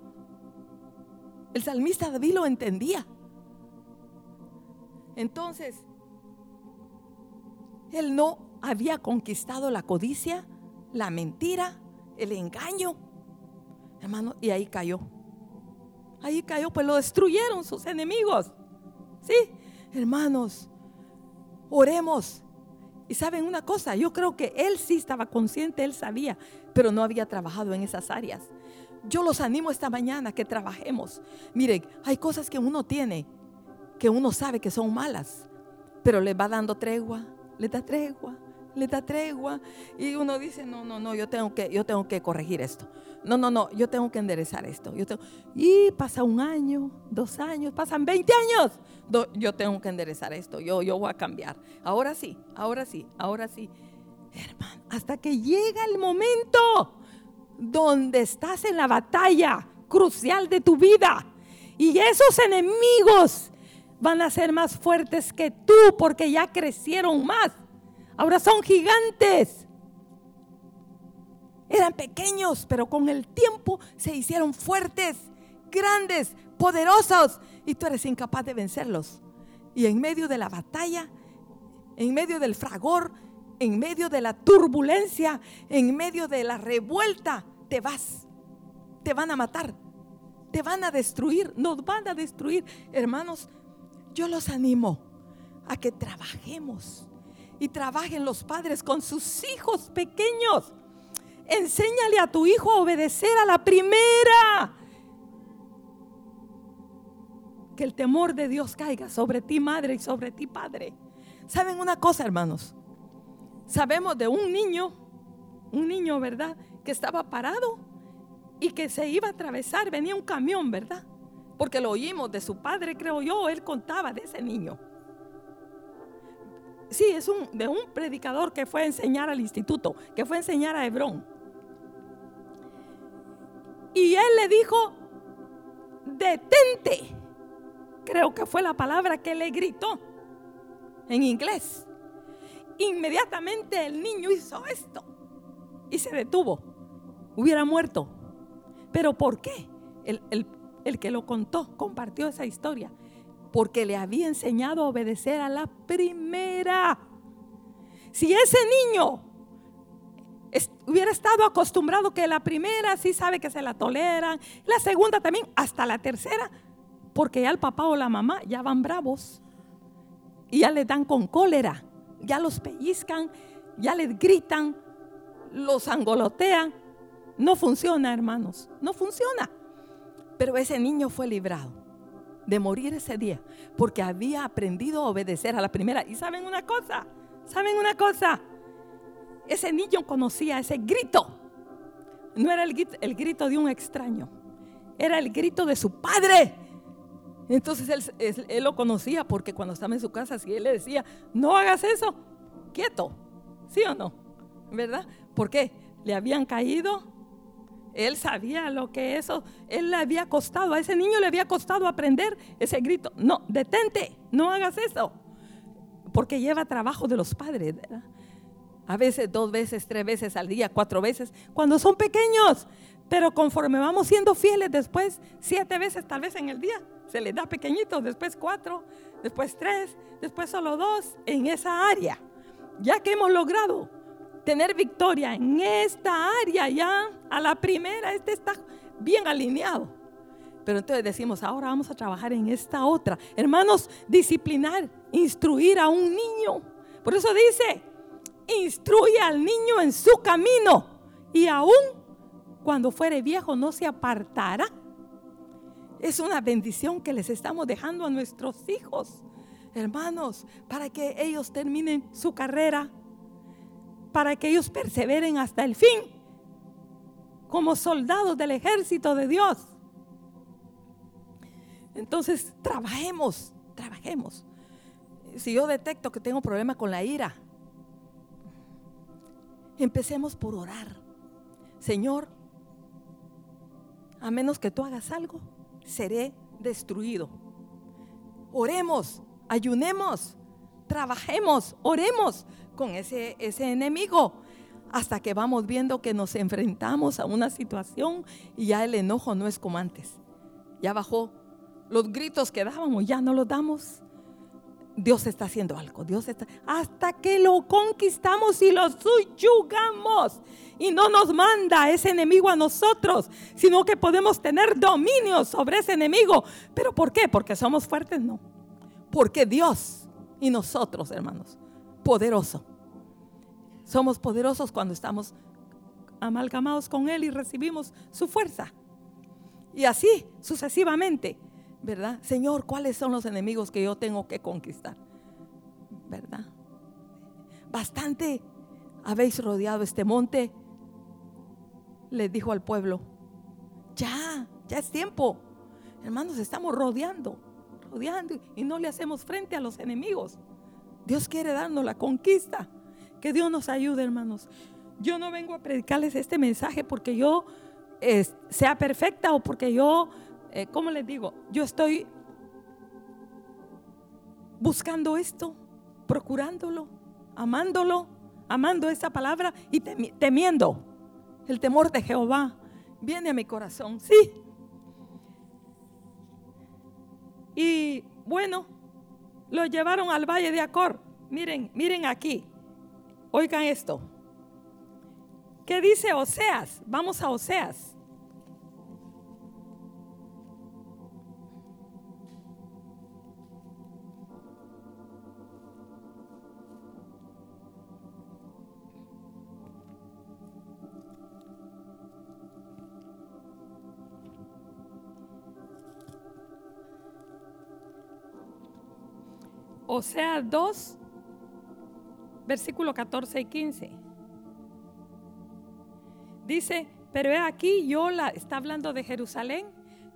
El salmista David lo entendía. Entonces, él no había conquistado la codicia, la mentira, el engaño. Hermano, y ahí cayó. Ahí cayó, pues lo destruyeron sus enemigos. Sí, hermanos, oremos. Y saben una cosa, yo creo que él sí estaba consciente, él sabía, pero no había trabajado en esas áreas. Yo los animo esta mañana que trabajemos. Miren, hay cosas que uno tiene, que uno sabe que son malas, pero le va dando tregua, le da tregua, le da tregua y uno dice, no, no, no, yo tengo que, yo tengo que corregir esto. No, no, no, yo tengo que enderezar esto. Yo tengo... Y pasa un año, dos años, pasan 20 años. yo tengo que enderezar esto, yo, yo voy a cambiar. Ahora sí, ahora sí, ahora sí. Hermano, hasta que llega el momento donde estás en la batalla crucial de tu vida. Y esos enemigos van a ser más fuertes que tú porque ya crecieron más. Ahora son gigantes. Eran pequeños, pero con el tiempo se hicieron fuertes, grandes, poderosos. Y tú eres incapaz de vencerlos. Y en medio de la batalla, en medio del fragor, en medio de la turbulencia, en medio de la revuelta, te vas. Te van a matar. Te van a destruir. Nos van a destruir. Hermanos, yo los animo a que trabajemos. Y trabajen los padres con sus hijos pequeños. Enséñale a tu hijo a obedecer a la primera. Que el temor de Dios caiga sobre ti, madre, y sobre ti, padre. ¿Saben una cosa, hermanos? Sabemos de un niño, un niño, ¿verdad? Que estaba parado y que se iba a atravesar, venía un camión, ¿verdad? Porque lo oímos de su padre, creo yo, él contaba de ese niño. Sí, es un, de un predicador que fue a enseñar al instituto, que fue a enseñar a Hebrón. Y él le dijo, detente. Creo que fue la palabra que le gritó en inglés. Inmediatamente el niño hizo esto y se detuvo. Hubiera muerto. ¿Pero por qué? El, que lo contó, compartió esa historia. Porque le había enseñado a obedecer a la primera. Si ese niño hubiera estado acostumbrado que la primera sí sabe que se la toleran, la segunda también, hasta la tercera, porque ya el papá o la mamá ya van bravos y ya le dan con cólera ya los pellizcan, ya les gritan, los angolotean. No funciona, hermanos, no funciona. Pero ese niño fue librado de morir ese día porque había aprendido a obedecer a la primera. Y saben una cosa, saben una cosa, ese niño conocía ese grito. No era el, grito de un extraño, era el grito de su padre entonces él, lo conocía porque cuando estaba en su casa, si él le decía, no hagas eso, quieto, ¿sí o no? ¿Verdad? ¿Por qué? Le habían caído. Él sabía lo que eso, él le había costado, a ese niño le había costado aprender ese grito. No, detente, no hagas eso. Porque lleva trabajo de los padres. A veces dos veces, tres veces al día, cuatro veces, cuando son pequeños. Pero conforme vamos siendo fieles después, siete veces tal vez en el día, se les da pequeñitos, después cuatro, después tres, después solo dos en esa área. Ya que hemos logrado tener victoria en esta área, ya a la primera, este está bien alineado. Pero entonces decimos, ahora vamos a trabajar en esta otra. Hermanos, disciplinar, instruir a un niño. Por eso dice, instruye al niño en su camino y aún cuando fuere viejo no se apartará es una bendición que les estamos dejando a nuestros hijos, hermanos, para que ellos terminen su carrera, para que ellos perseveren hasta el fin, como soldados del ejército de Dios. Entonces, trabajemos, trabajemos. Si yo detecto que tengo problemas con la ira, empecemos por orar. Señor, a menos que tú hagas algo, seré destruido. Oremos, ayunemos, trabajemos, oremos con ese, ese enemigo hasta que vamos viendo que nos enfrentamos a una situación y ya el enojo no es como antes. Ya bajó. Los gritos que dábamos ya no los damos. Dios está haciendo algo. Dios está hasta que lo conquistamos y lo subyugamos y no nos manda ese enemigo a nosotros, sino que podemos tener dominio sobre ese enemigo. ¿Pero por qué? Porque somos fuertes, no. Porque Dios y nosotros, hermanos, poderoso. Somos poderosos cuando estamos amalgamados con él y recibimos su fuerza. Y así sucesivamente. ¿verdad? Señor, ¿cuáles son los enemigos que yo tengo que conquistar? ¿Verdad? Bastante habéis rodeado este monte, le dijo al pueblo, ya, ya es tiempo. Hermanos, estamos rodeando, rodeando y no le hacemos frente a los enemigos. Dios quiere darnos la conquista. Que Dios nos ayude, hermanos. Yo no vengo a predicarles este mensaje porque yo sea perfecta o porque yo, eh, ¿cómo les digo? Yo estoy buscando esto, procurándolo, amándolo, amando esa palabra y temiendo. El temor de Jehová viene a mi corazón, sí. Y bueno, lo llevaron al valle de Acor. Miren, miren aquí. Oigan esto. ¿Qué dice Oseas? Vamos a Oseas. Oseas 2, versículo 14 y 15. Dice, pero he aquí, yo la, está hablando de Jerusalén,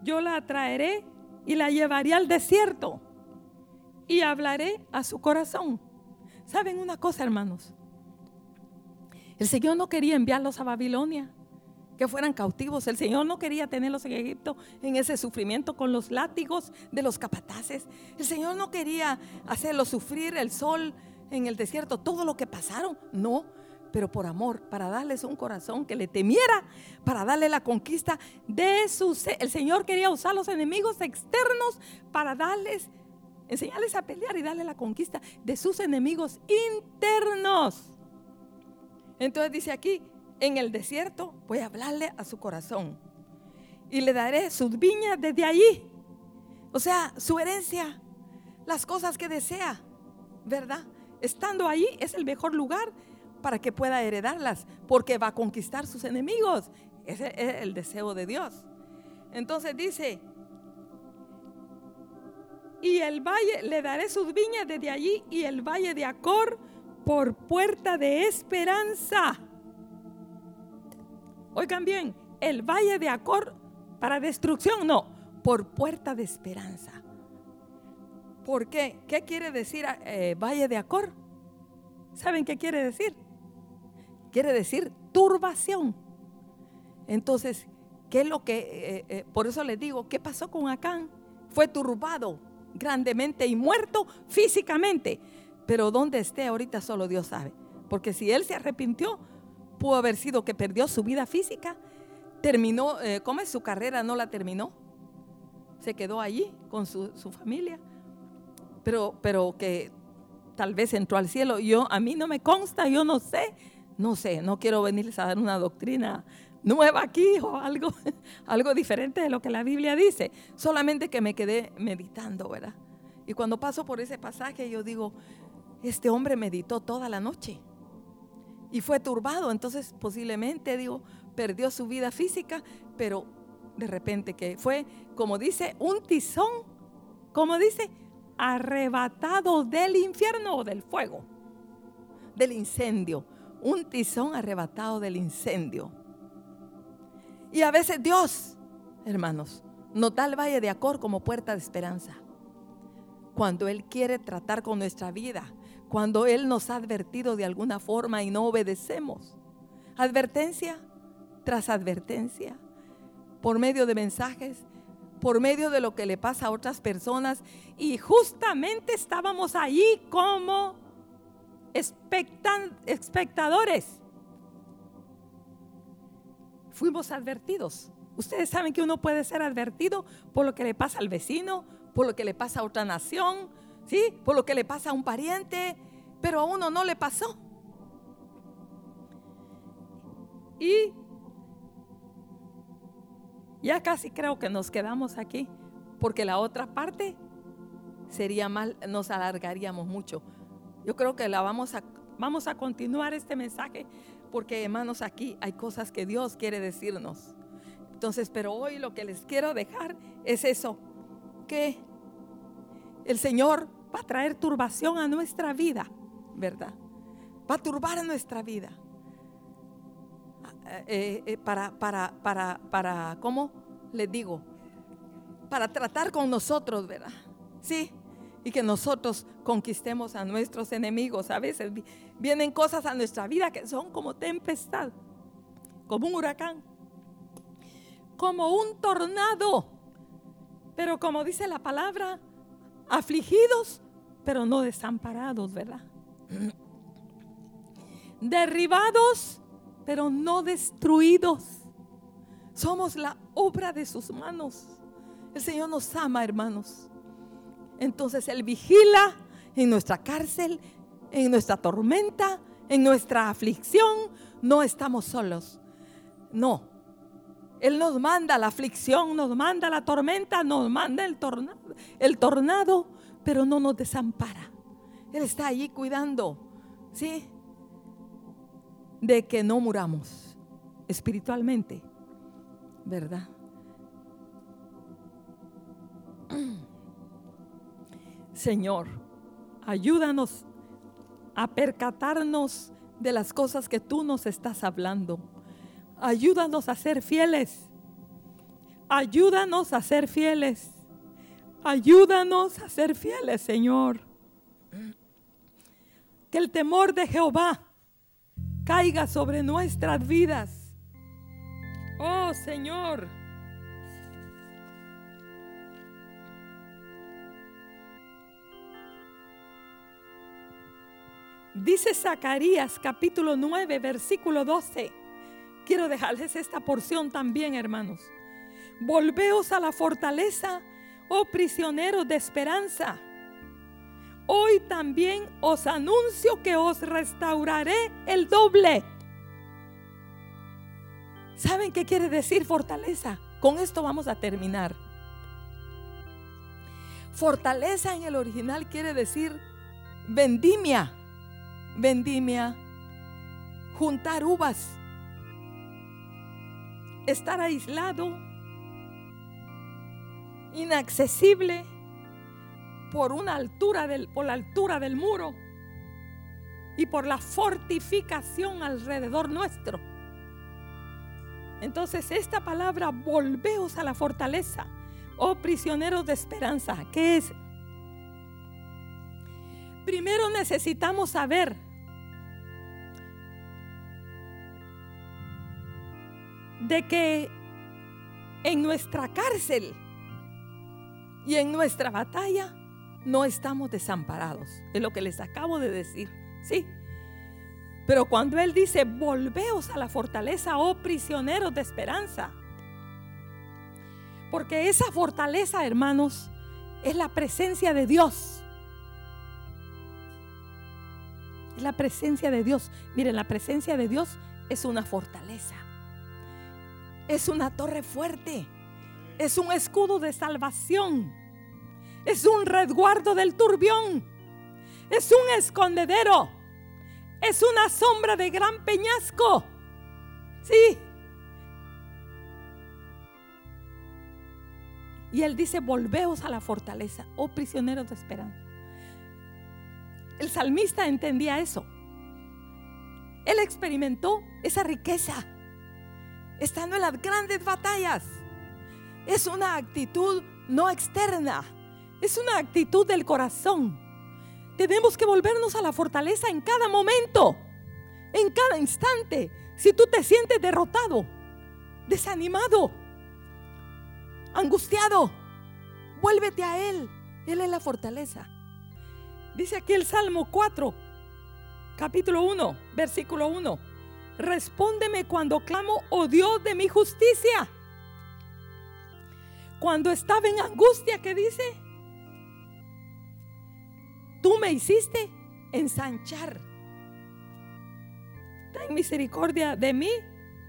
yo la traeré y la llevaré al desierto y hablaré a su corazón. ¿Saben una cosa, hermanos? El Señor no quería enviarlos a Babilonia que fueran cautivos. El Señor no quería tenerlos en Egipto en ese sufrimiento con los látigos de los capataces. El Señor no quería hacerlos sufrir el sol en el desierto, todo lo que pasaron. No, pero por amor, para darles un corazón que le temiera, para darle la conquista de sus... El Señor quería usar los enemigos externos para darles, enseñarles a pelear y darle la conquista de sus enemigos internos. Entonces dice aquí, en el desierto, voy a hablarle a su corazón. Y le daré sus viñas desde allí. O sea, su herencia, las cosas que desea, ¿verdad? Estando allí es el mejor lugar para que pueda heredarlas, porque va a conquistar sus enemigos. Ese es el deseo de Dios. Entonces dice, y el valle, le daré sus viñas desde allí y el valle de Acor por puerta de esperanza. Oigan bien, el valle de Acor para destrucción, no, por puerta de esperanza. ¿Por qué? ¿Qué quiere decir eh, valle de Acor? ¿Saben qué quiere decir? Quiere decir turbación. Entonces, ¿qué es lo que, eh, eh, por eso les digo, ¿qué pasó con Acán? Fue turbado grandemente y muerto físicamente. Pero dónde esté ahorita solo Dios sabe. Porque si él se arrepintió, pudo haber sido que perdió su vida física, terminó, eh, ¿cómo es su carrera? No la terminó, se quedó allí con su, familia, pero, pero que tal vez entró al cielo. Yo, a mí no me consta, yo no sé, no sé, no quiero venirles a dar una doctrina nueva aquí o algo, algo diferente de lo que la Biblia dice, solamente que me quedé meditando, ¿verdad? Y cuando paso por ese pasaje yo digo, este hombre meditó toda la noche y fue turbado. Entonces posiblemente, digo, perdió su vida física, pero de repente que fue, como dice, un tizón, como dice, arrebatado del infierno o del fuego, del incendio. Un tizón arrebatado del incendio. Y a veces Dios, hermanos, nos da el valle de Acor como puerta de esperanza. Cuando Él quiere tratar con nuestra vida, cuando Él nos ha advertido de alguna forma y no obedecemos. Advertencia tras advertencia, por medio de mensajes, por medio de lo que le pasa a otras personas. Y justamente estábamos allí como espectadores. Fuimos advertidos. Ustedes saben que uno puede ser advertido por lo que le pasa al vecino, por lo que le pasa a otra nación, ¿sí? Por lo que le pasa a un pariente, pero a uno no le pasó. Y ya casi creo que nos quedamos aquí, porque la otra parte sería mal, nos alargaríamos mucho. Yo creo que la vamos a, vamos a continuar este mensaje, porque hermanos, aquí hay cosas que Dios quiere decirnos. Entonces, pero hoy lo que les quiero dejar es eso, que el Señor va a traer turbación a nuestra vida, ¿verdad? va a turbar nuestra vida. Eh, eh, para, para, para, para, ¿cómo les digo? Para tratar con nosotros, ¿verdad? Sí, y que nosotros conquistemos a nuestros enemigos. A veces vienen cosas a nuestra vida que son como tempestad, como un huracán, como un tornado. Pero como dice la palabra, afligidos, pero no desamparados, ¿verdad? Derribados, pero no destruidos. Somos la obra de sus manos. El Señor nos ama, hermanos. Entonces Él vigila en nuestra cárcel, en nuestra tormenta, en nuestra aflicción. No estamos solos. No. Él nos manda la aflicción, nos manda la tormenta, nos manda el tornado, el tornado, pero no nos desampara. Él está allí cuidando, ¿sí? de que no muramos espiritualmente, ¿verdad? Señor, ayúdanos a percatarnos de las cosas que tú nos estás hablando. Ayúdanos a ser fieles. Ayúdanos a ser fieles. Ayúdanos a ser fieles, Señor. Que el temor de Jehová caiga sobre nuestras vidas. Oh Señor. Dice Zacarías capítulo 9, versículo 12. Quiero dejarles esta porción también, hermanos. Volveos a la fortaleza, oh prisioneros de esperanza Hoy también os anuncio que os restauraré el doble. ¿Saben qué quiere decir fortaleza? Con esto vamos a terminar. Fortaleza en el original quiere decir vendimia. Vendimia. Juntar uvas. Estar aislado. Inaccesible por una altura del, por la altura del muro y por la fortificación alrededor nuestro. Entonces esta palabra, volveos a la fortaleza, oh prisioneros de esperanza, ¿qué es? Primero necesitamos saber de que en nuestra cárcel y en nuestra batalla no estamos desamparados. Es lo que les acabo de decir. Sí. Pero cuando Él dice, volveos a la fortaleza, oh prisioneros de esperanza. Porque esa fortaleza, hermanos, es la presencia de Dios. Es la presencia de Dios. Miren, la presencia de Dios es una fortaleza. Es una torre fuerte. Es un escudo de salvación es un resguardo del turbión. Es un escondedero. Es una sombra de gran peñasco. Sí. Y él dice, volveos a la fortaleza, oh prisioneros de esperanza. El salmista entendía eso. Él experimentó esa riqueza estando en las grandes batallas. Es una actitud no externa, es una actitud del corazón. Tenemos que volvernos a la fortaleza en cada momento, en cada instante. Si tú te sientes derrotado, desanimado, angustiado, vuélvete a Él. Él es la fortaleza. Dice aquí el Salmo 4, capítulo 1, versículo 1. Respóndeme cuando clamo, oh Dios de mi justicia. Cuando estaba en angustia, ¿qué dice? tú me hiciste ensanchar. Ten misericordia de mí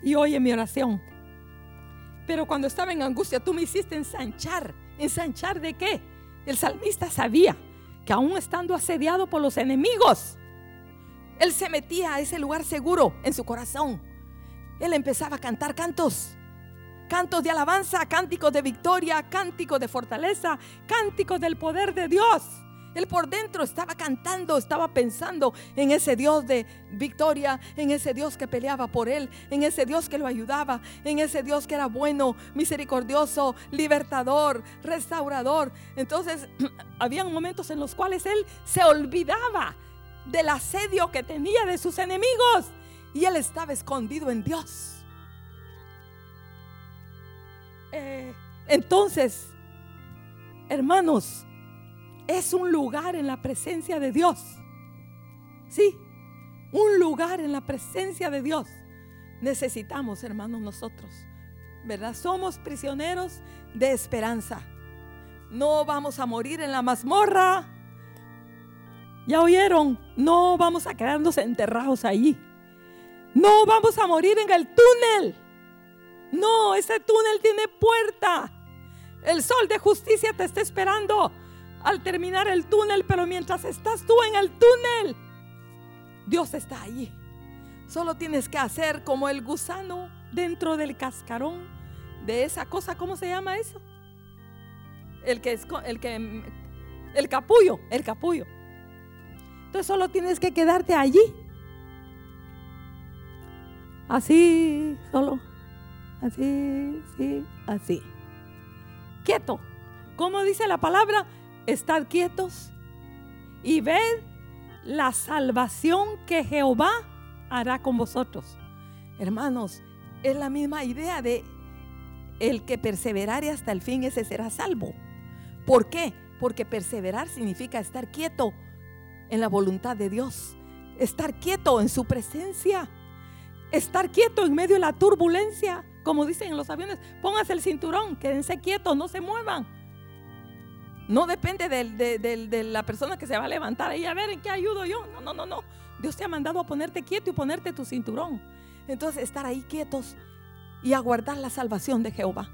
y oye mi oración. Pero cuando estaba en angustia, tú me hiciste ensanchar. ¿Ensanchar de qué? El salmista sabía que aún estando asediado por los enemigos, él se metía a ese lugar seguro en su corazón. Él empezaba a cantar cantos. Cantos de alabanza, cánticos de victoria, cánticos de fortaleza, cánticos del poder de Dios Él por dentro estaba cantando, estaba pensando en ese Dios de victoria, en ese Dios que peleaba por él, en ese Dios que lo ayudaba, en ese Dios que era bueno, misericordioso, libertador, restaurador. Entonces, habían momentos en los cuales él se olvidaba del asedio que tenía de sus enemigos y él estaba escondido en Dios. Eh, entonces, hermanos, es un lugar en la presencia de Dios. Sí, un lugar en la presencia de Dios. Necesitamos, hermanos, nosotros, ¿verdad? Somos prisioneros de esperanza. No vamos a morir en la mazmorra. ¿Ya oyeron? No vamos a quedarnos enterrados ahí. No vamos a morir en el túnel. No, ese túnel tiene puerta. El sol de justicia te está esperando al terminar el túnel, pero mientras estás tú en el túnel, Dios está allí. Solo tienes que hacer como el gusano dentro del cascarón de esa cosa, ¿cómo se llama eso? El que es el que el capullo, el capullo. Entonces solo tienes que quedarte allí. Así, solo. Así, sí, así. Quieto. ¿Cómo dice la palabra? Estad quietos y ved la salvación que Jehová hará con vosotros. Hermanos, es la misma idea de el que perseverare hasta el fin, ese será salvo. ¿Por qué? Porque perseverar significa estar quieto en la voluntad de Dios, estar quieto en su presencia, estar quieto en medio de la turbulencia, como dicen en los aviones, póngase el cinturón, quédense quietos, no se muevan. No depende de, la persona que se va a levantar ahí a ver en qué ayudo yo. No, no, no, no. Dios te ha mandado a ponerte quieto y ponerte tu cinturón. Entonces estar ahí quietos y aguardar la salvación de Jehová.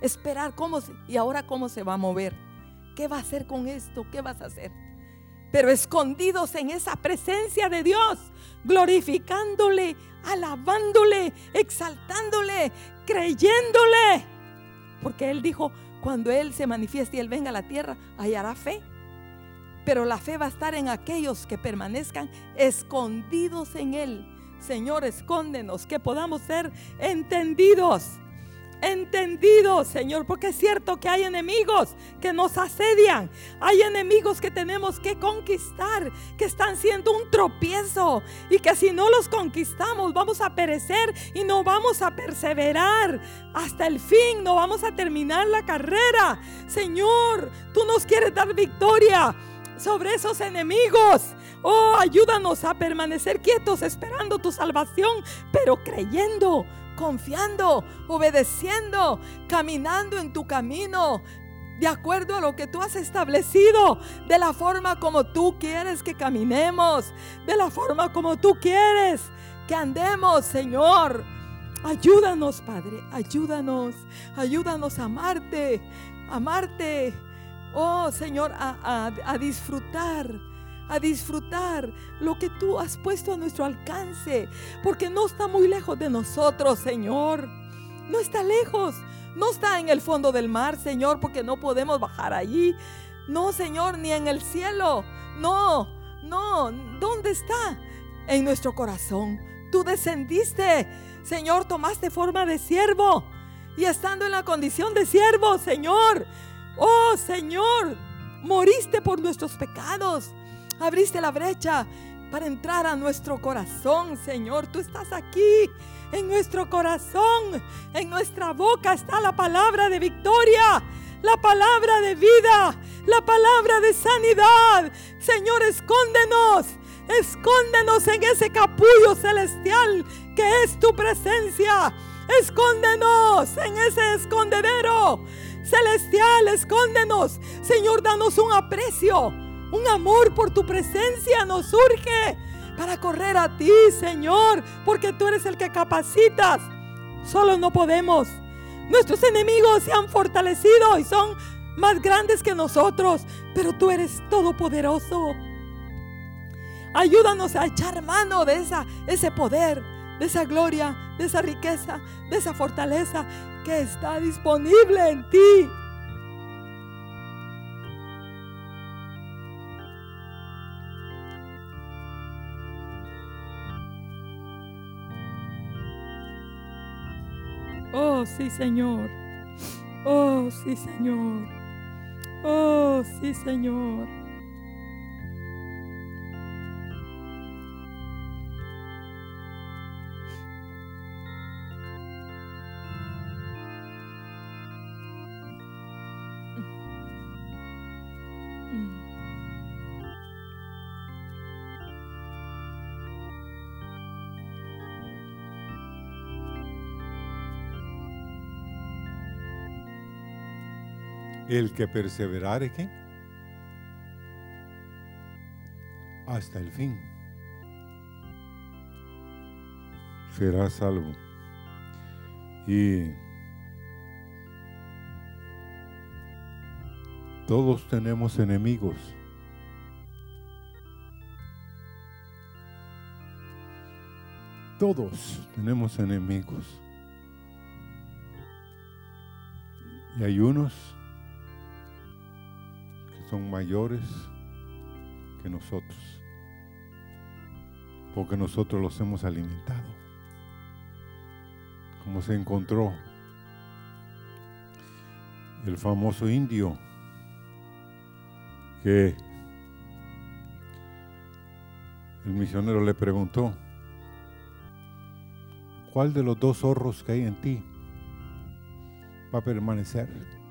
Esperar cómo y ahora cómo se va a mover. ¿Qué va a hacer con esto? ¿Qué vas a hacer? Pero escondidos en esa presencia de Dios, glorificándole, alabándole, exaltándole, creyéndole. Porque Él dijo, cuando Él se manifieste y Él venga a la tierra, hallará fe. Pero la fe va a estar en aquellos que permanezcan escondidos en Él. Señor, escóndenos, que podamos ser entendidos entendido, Señor, porque es cierto que hay enemigos que nos asedian, hay enemigos que tenemos que conquistar, que están siendo un tropiezo y que si no los conquistamos vamos a perecer y no vamos a perseverar hasta el fin, no vamos a terminar la carrera. Señor, tú nos quieres dar victoria sobre esos enemigos. Oh, ayúdanos a permanecer quietos esperando tu salvación, pero creyendo confiando, obedeciendo, caminando en tu camino, de acuerdo a lo que tú has establecido, de la forma como tú quieres que caminemos, de la forma como tú quieres que andemos, Señor. Ayúdanos, Padre, ayúdanos, ayúdanos a amarte, amarte, oh Señor, a, a disfrutar a disfrutar lo que tú has puesto a nuestro alcance, porque no está muy lejos de nosotros, Señor. No está lejos, no está en el fondo del mar, Señor, porque no podemos bajar allí. No, Señor, ni en el cielo. No, no, ¿dónde está? En nuestro corazón. Tú descendiste, Señor, tomaste forma de siervo. Y estando en la condición de siervo, Señor, oh Señor, moriste por nuestros pecados Abriste la brecha para entrar a nuestro corazón, Señor. Tú estás aquí en nuestro corazón. En nuestra boca está la palabra de victoria, la palabra de vida, la palabra de sanidad. Señor, escóndenos. Escóndenos en ese capullo celestial que es tu presencia. Escóndenos en ese escondedero celestial. Escóndenos. Señor, danos un aprecio un amor por tu presencia nos surge para correr a ti, Señor, porque tú eres el que capacitas. Solo no podemos. Nuestros enemigos se han fortalecido y son más grandes que nosotros, pero tú eres todopoderoso. Ayúdanos a echar mano de esa, ese poder, de esa gloria, de esa riqueza, de esa fortaleza que está disponible en ti. Oh, sí, Señor. Oh, sí, Señor. Oh, sí, Señor. El que perseverare ¿qué? hasta el fin será salvo. Y todos tenemos enemigos. Todos tenemos enemigos. Y hay unos son mayores que nosotros, porque nosotros los hemos alimentado. Como se encontró el famoso indio que el misionero le preguntó, ¿cuál de los dos zorros que hay en ti va a permanecer?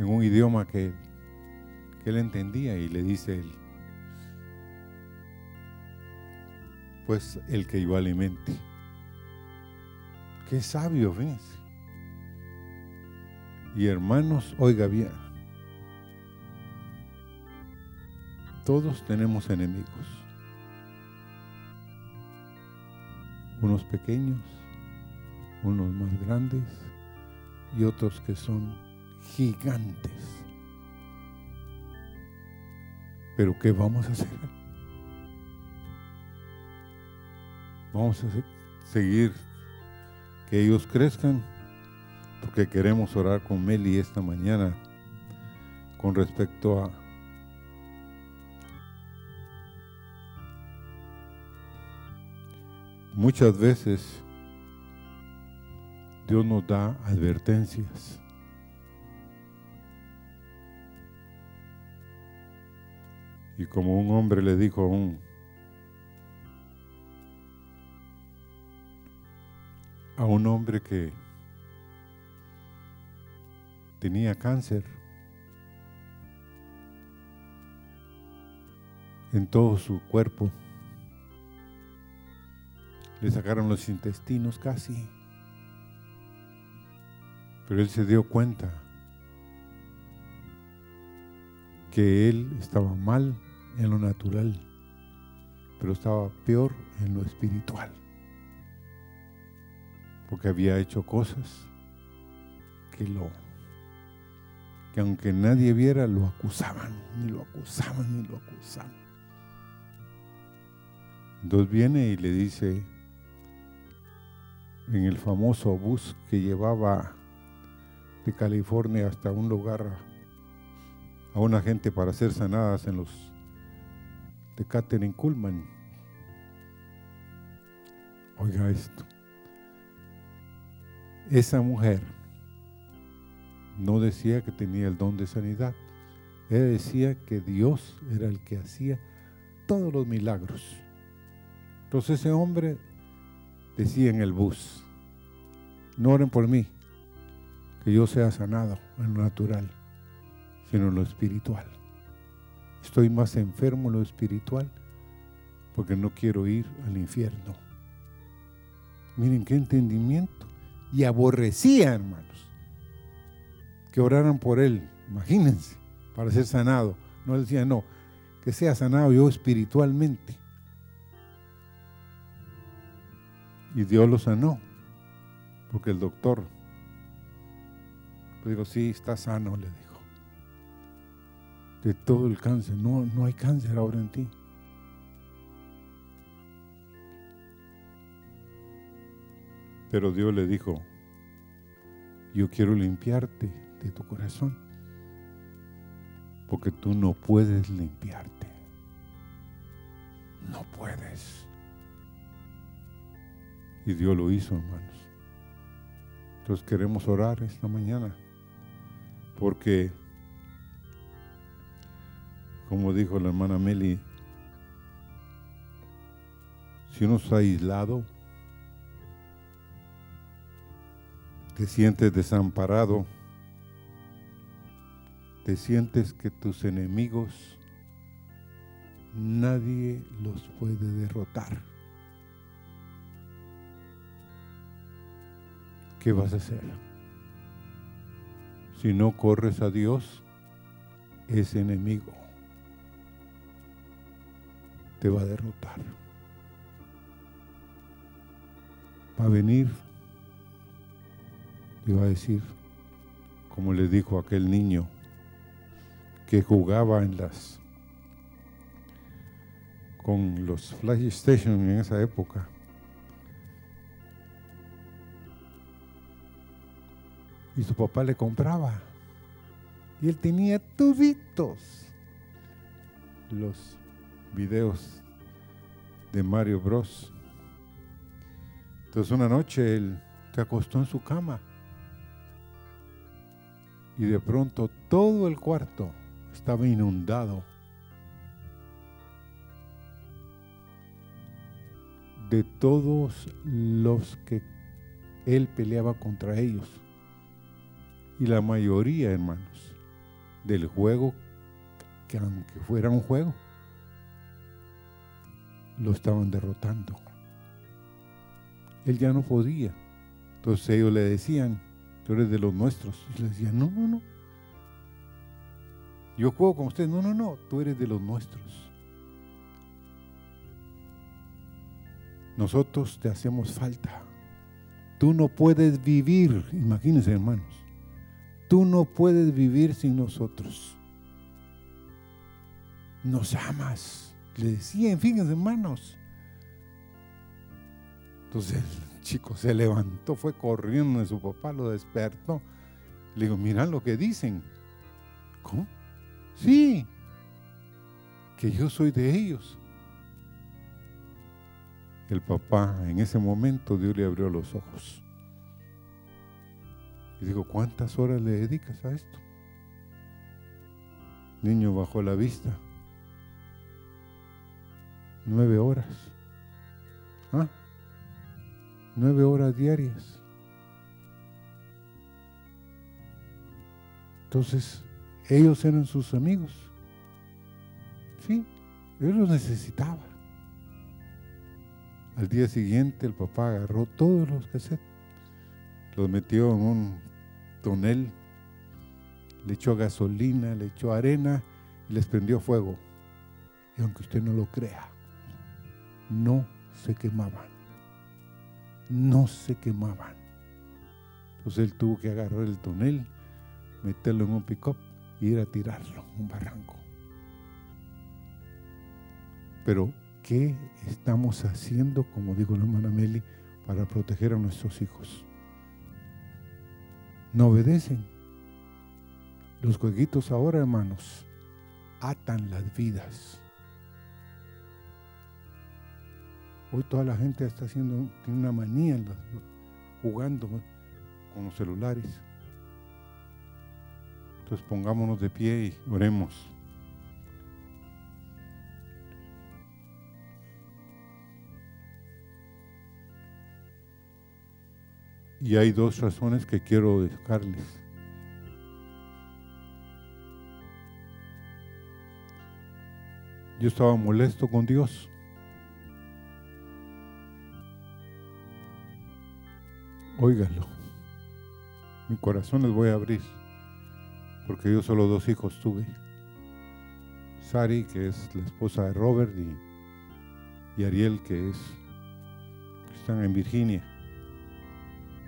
En un idioma que, él entendía y le dice él, pues el que yo alimente. Qué sabio, ves. Y hermanos, oiga bien, todos tenemos enemigos. Unos pequeños, unos más grandes y otros que son gigantes. Pero ¿qué vamos a hacer? Vamos a seguir que ellos crezcan, porque queremos orar con Meli esta mañana con respecto a muchas veces Dios nos da advertencias. Y como un hombre le dijo a un a un hombre que tenía cáncer en todo su cuerpo. Le sacaron los intestinos casi. Pero él se dio cuenta que él estaba mal en lo natural, pero estaba peor en lo espiritual, porque había hecho cosas que lo que aunque nadie viera lo acusaban, ni lo acusaban, ni lo acusaban. Entonces viene y le dice en el famoso bus que llevaba de California hasta un lugar a una gente para ser sanadas en los de Catherine Kuhlman. Oiga esto. Esa mujer no decía que tenía el don de sanidad. Ella decía que Dios era el que hacía todos los milagros. Entonces ese hombre decía en el bus, no oren por mí, que yo sea sanado en lo natural, sino en lo espiritual. Estoy más enfermo en lo espiritual porque no quiero ir al infierno. Miren qué entendimiento. Y aborrecía, hermanos, que oraran por él. Imagínense, para ser sanado. No decía, no, que sea sanado yo espiritualmente. Y Dios lo sanó, porque el doctor, pues digo, sí, está sano, le de todo el cáncer. No, no hay cáncer ahora en ti. Pero Dios le dijo, yo quiero limpiarte de tu corazón, porque tú no puedes limpiarte. No puedes. Y Dios lo hizo, hermanos. Entonces queremos orar esta mañana. Porque, como dijo la hermana Meli, si uno está aislado, te sientes desamparado, te sientes que tus enemigos nadie los puede derrotar. ¿Qué vas a hacer? Si no corres a Dios, ese enemigo te va a derrotar. Va a venir y va a decir, como le dijo aquel niño que jugaba en las con los Flash Station en esa época. Y su papá le compraba. Y él tenía toditos los videos de Mario Bros. Entonces una noche él se acostó en su cama y de pronto todo el cuarto estaba inundado de todos los que él peleaba contra ellos. Y la mayoría, hermanos, del juego, que aunque fuera un juego, lo estaban derrotando. Él ya no podía. Entonces ellos le decían, tú eres de los nuestros. Y le decían, no, no, no. Yo juego con usted. No, no, no, tú eres de los nuestros. Nosotros te hacemos falta. Tú no puedes vivir, imagínense hermanos, tú no puedes vivir sin nosotros. Nos amas. Le decían, fíjense hermanos. Entonces el chico se levantó, fue corriendo de su papá, lo despertó. Le digo, mira lo que dicen. ¿Cómo? Sí, que yo soy de ellos. El papá, en ese momento, Dios le abrió los ojos. Y dijo, ¿cuántas horas le dedicas a esto? Niño bajó la vista. Nueve horas. ¿Ah? Nueve horas diarias. Entonces, ellos eran sus amigos. Sí, él los necesitaba. Al día siguiente el papá agarró todos los cassettes, los metió en un tonel, le echó gasolina, le echó arena y les prendió fuego. Y aunque usted no lo crea, no se quemaban. No se quemaban. Entonces él tuvo que agarrar el tonel, meterlo en un pick-up y ir a tirarlo un barranco. Pero ¿Qué estamos haciendo, como dijo la hermana Meli, para proteger a nuestros hijos? No obedecen. Los jueguitos ahora, hermanos, atan las vidas. Hoy toda la gente está haciendo, tiene una manía jugando con los celulares. Entonces pongámonos de pie y oremos. Y hay dos razones que quiero dejarles. Yo estaba molesto con Dios. Óigalo. Mi corazón les voy a abrir. Porque yo solo dos hijos tuve. Sari, que es la esposa de Robert, y, Ariel, que es, que están en Virginia.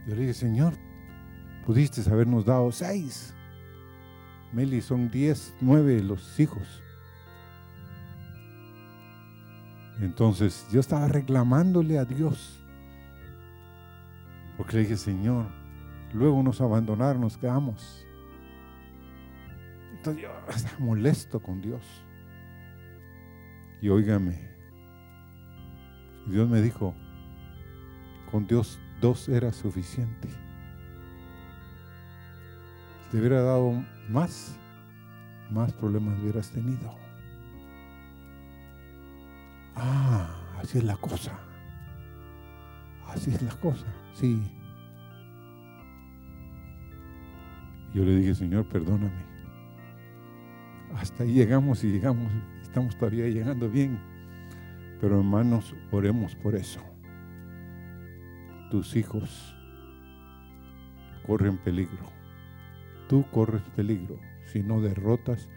Yo le dije, Señor, pudiste habernos dado seis. Meli, son diez, nueve los hijos. Entonces yo estaba reclamándole a Dios. Porque le dije, Señor, luego nos abandonaron, nos quedamos. Entonces yo estaba molesto con Dios. Y óigame, Dios me dijo, con Dios dos era suficiente. Te hubiera dado más, más problemas hubieras tenido. Ah, así es la cosa. Así es la cosa, sí. Yo le dije, Señor, perdóname. Hasta ahí llegamos y llegamos, estamos todavía llegando bien. Pero hermanos, oremos por eso. Tus hijos corren peligro. Tú corres peligro si no derrotas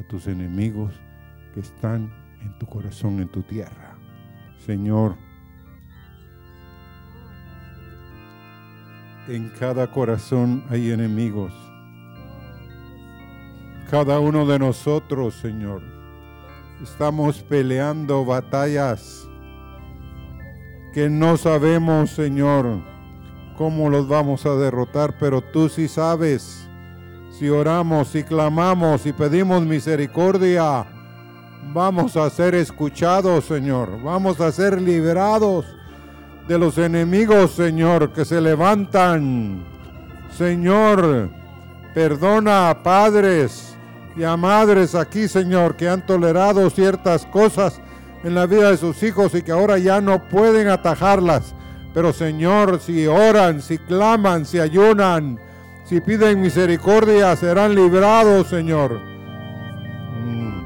a tus enemigos que están en tu corazón, en tu tierra. Señor, en cada corazón hay enemigos. Cada uno de nosotros, Señor, estamos peleando batallas que no sabemos, Señor, cómo los vamos a derrotar, pero tú sí sabes. Si oramos, si clamamos, y pedimos misericordia, vamos a ser escuchados, Señor. Vamos a ser liberados de los enemigos, Señor, que se levantan. Señor, perdona a padres y a madres aquí, Señor, que han tolerado ciertas cosas en la vida de sus hijos y que ahora ya no pueden atajarlas. Pero Señor, si oran, si claman, si ayunan, si piden misericordia, serán librados, Señor. Mm.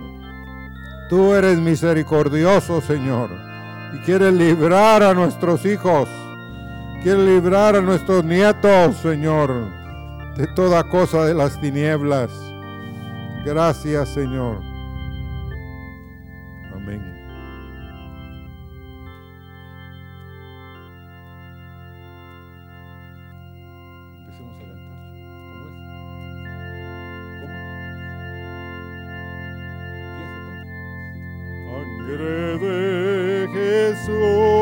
Tú eres misericordioso, Señor y quiere librar a nuestros hijos, quiere librar a nuestros nietos, Señor, de toda cosa de las tinieblas. Gracias, Señor. De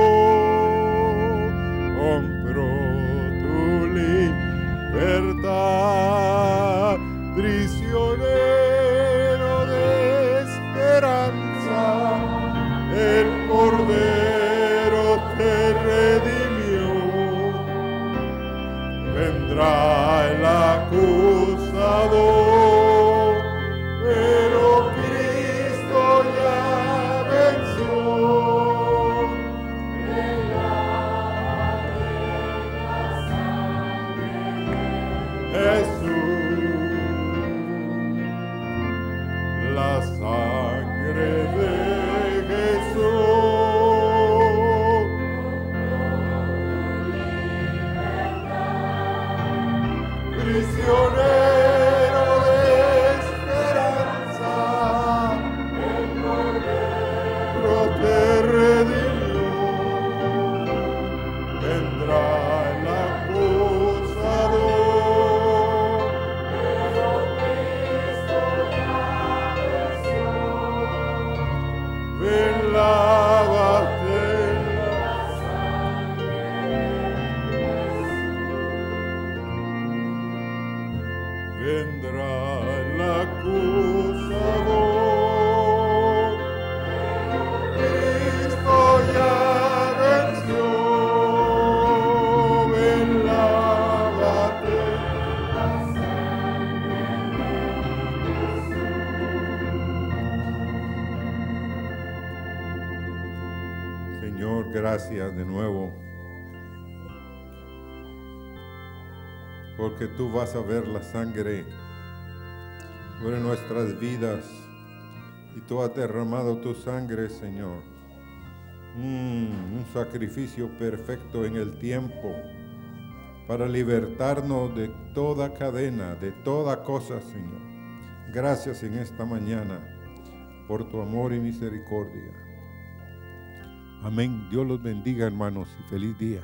porque tú vas a ver la sangre sobre nuestras vidas y tú has derramado tu sangre, Señor. Mm, un sacrificio perfecto en el tiempo para libertarnos de toda cadena, de toda cosa, Señor. Gracias en esta mañana por tu amor y misericordia. Amén. Dios los bendiga, hermanos, y feliz día.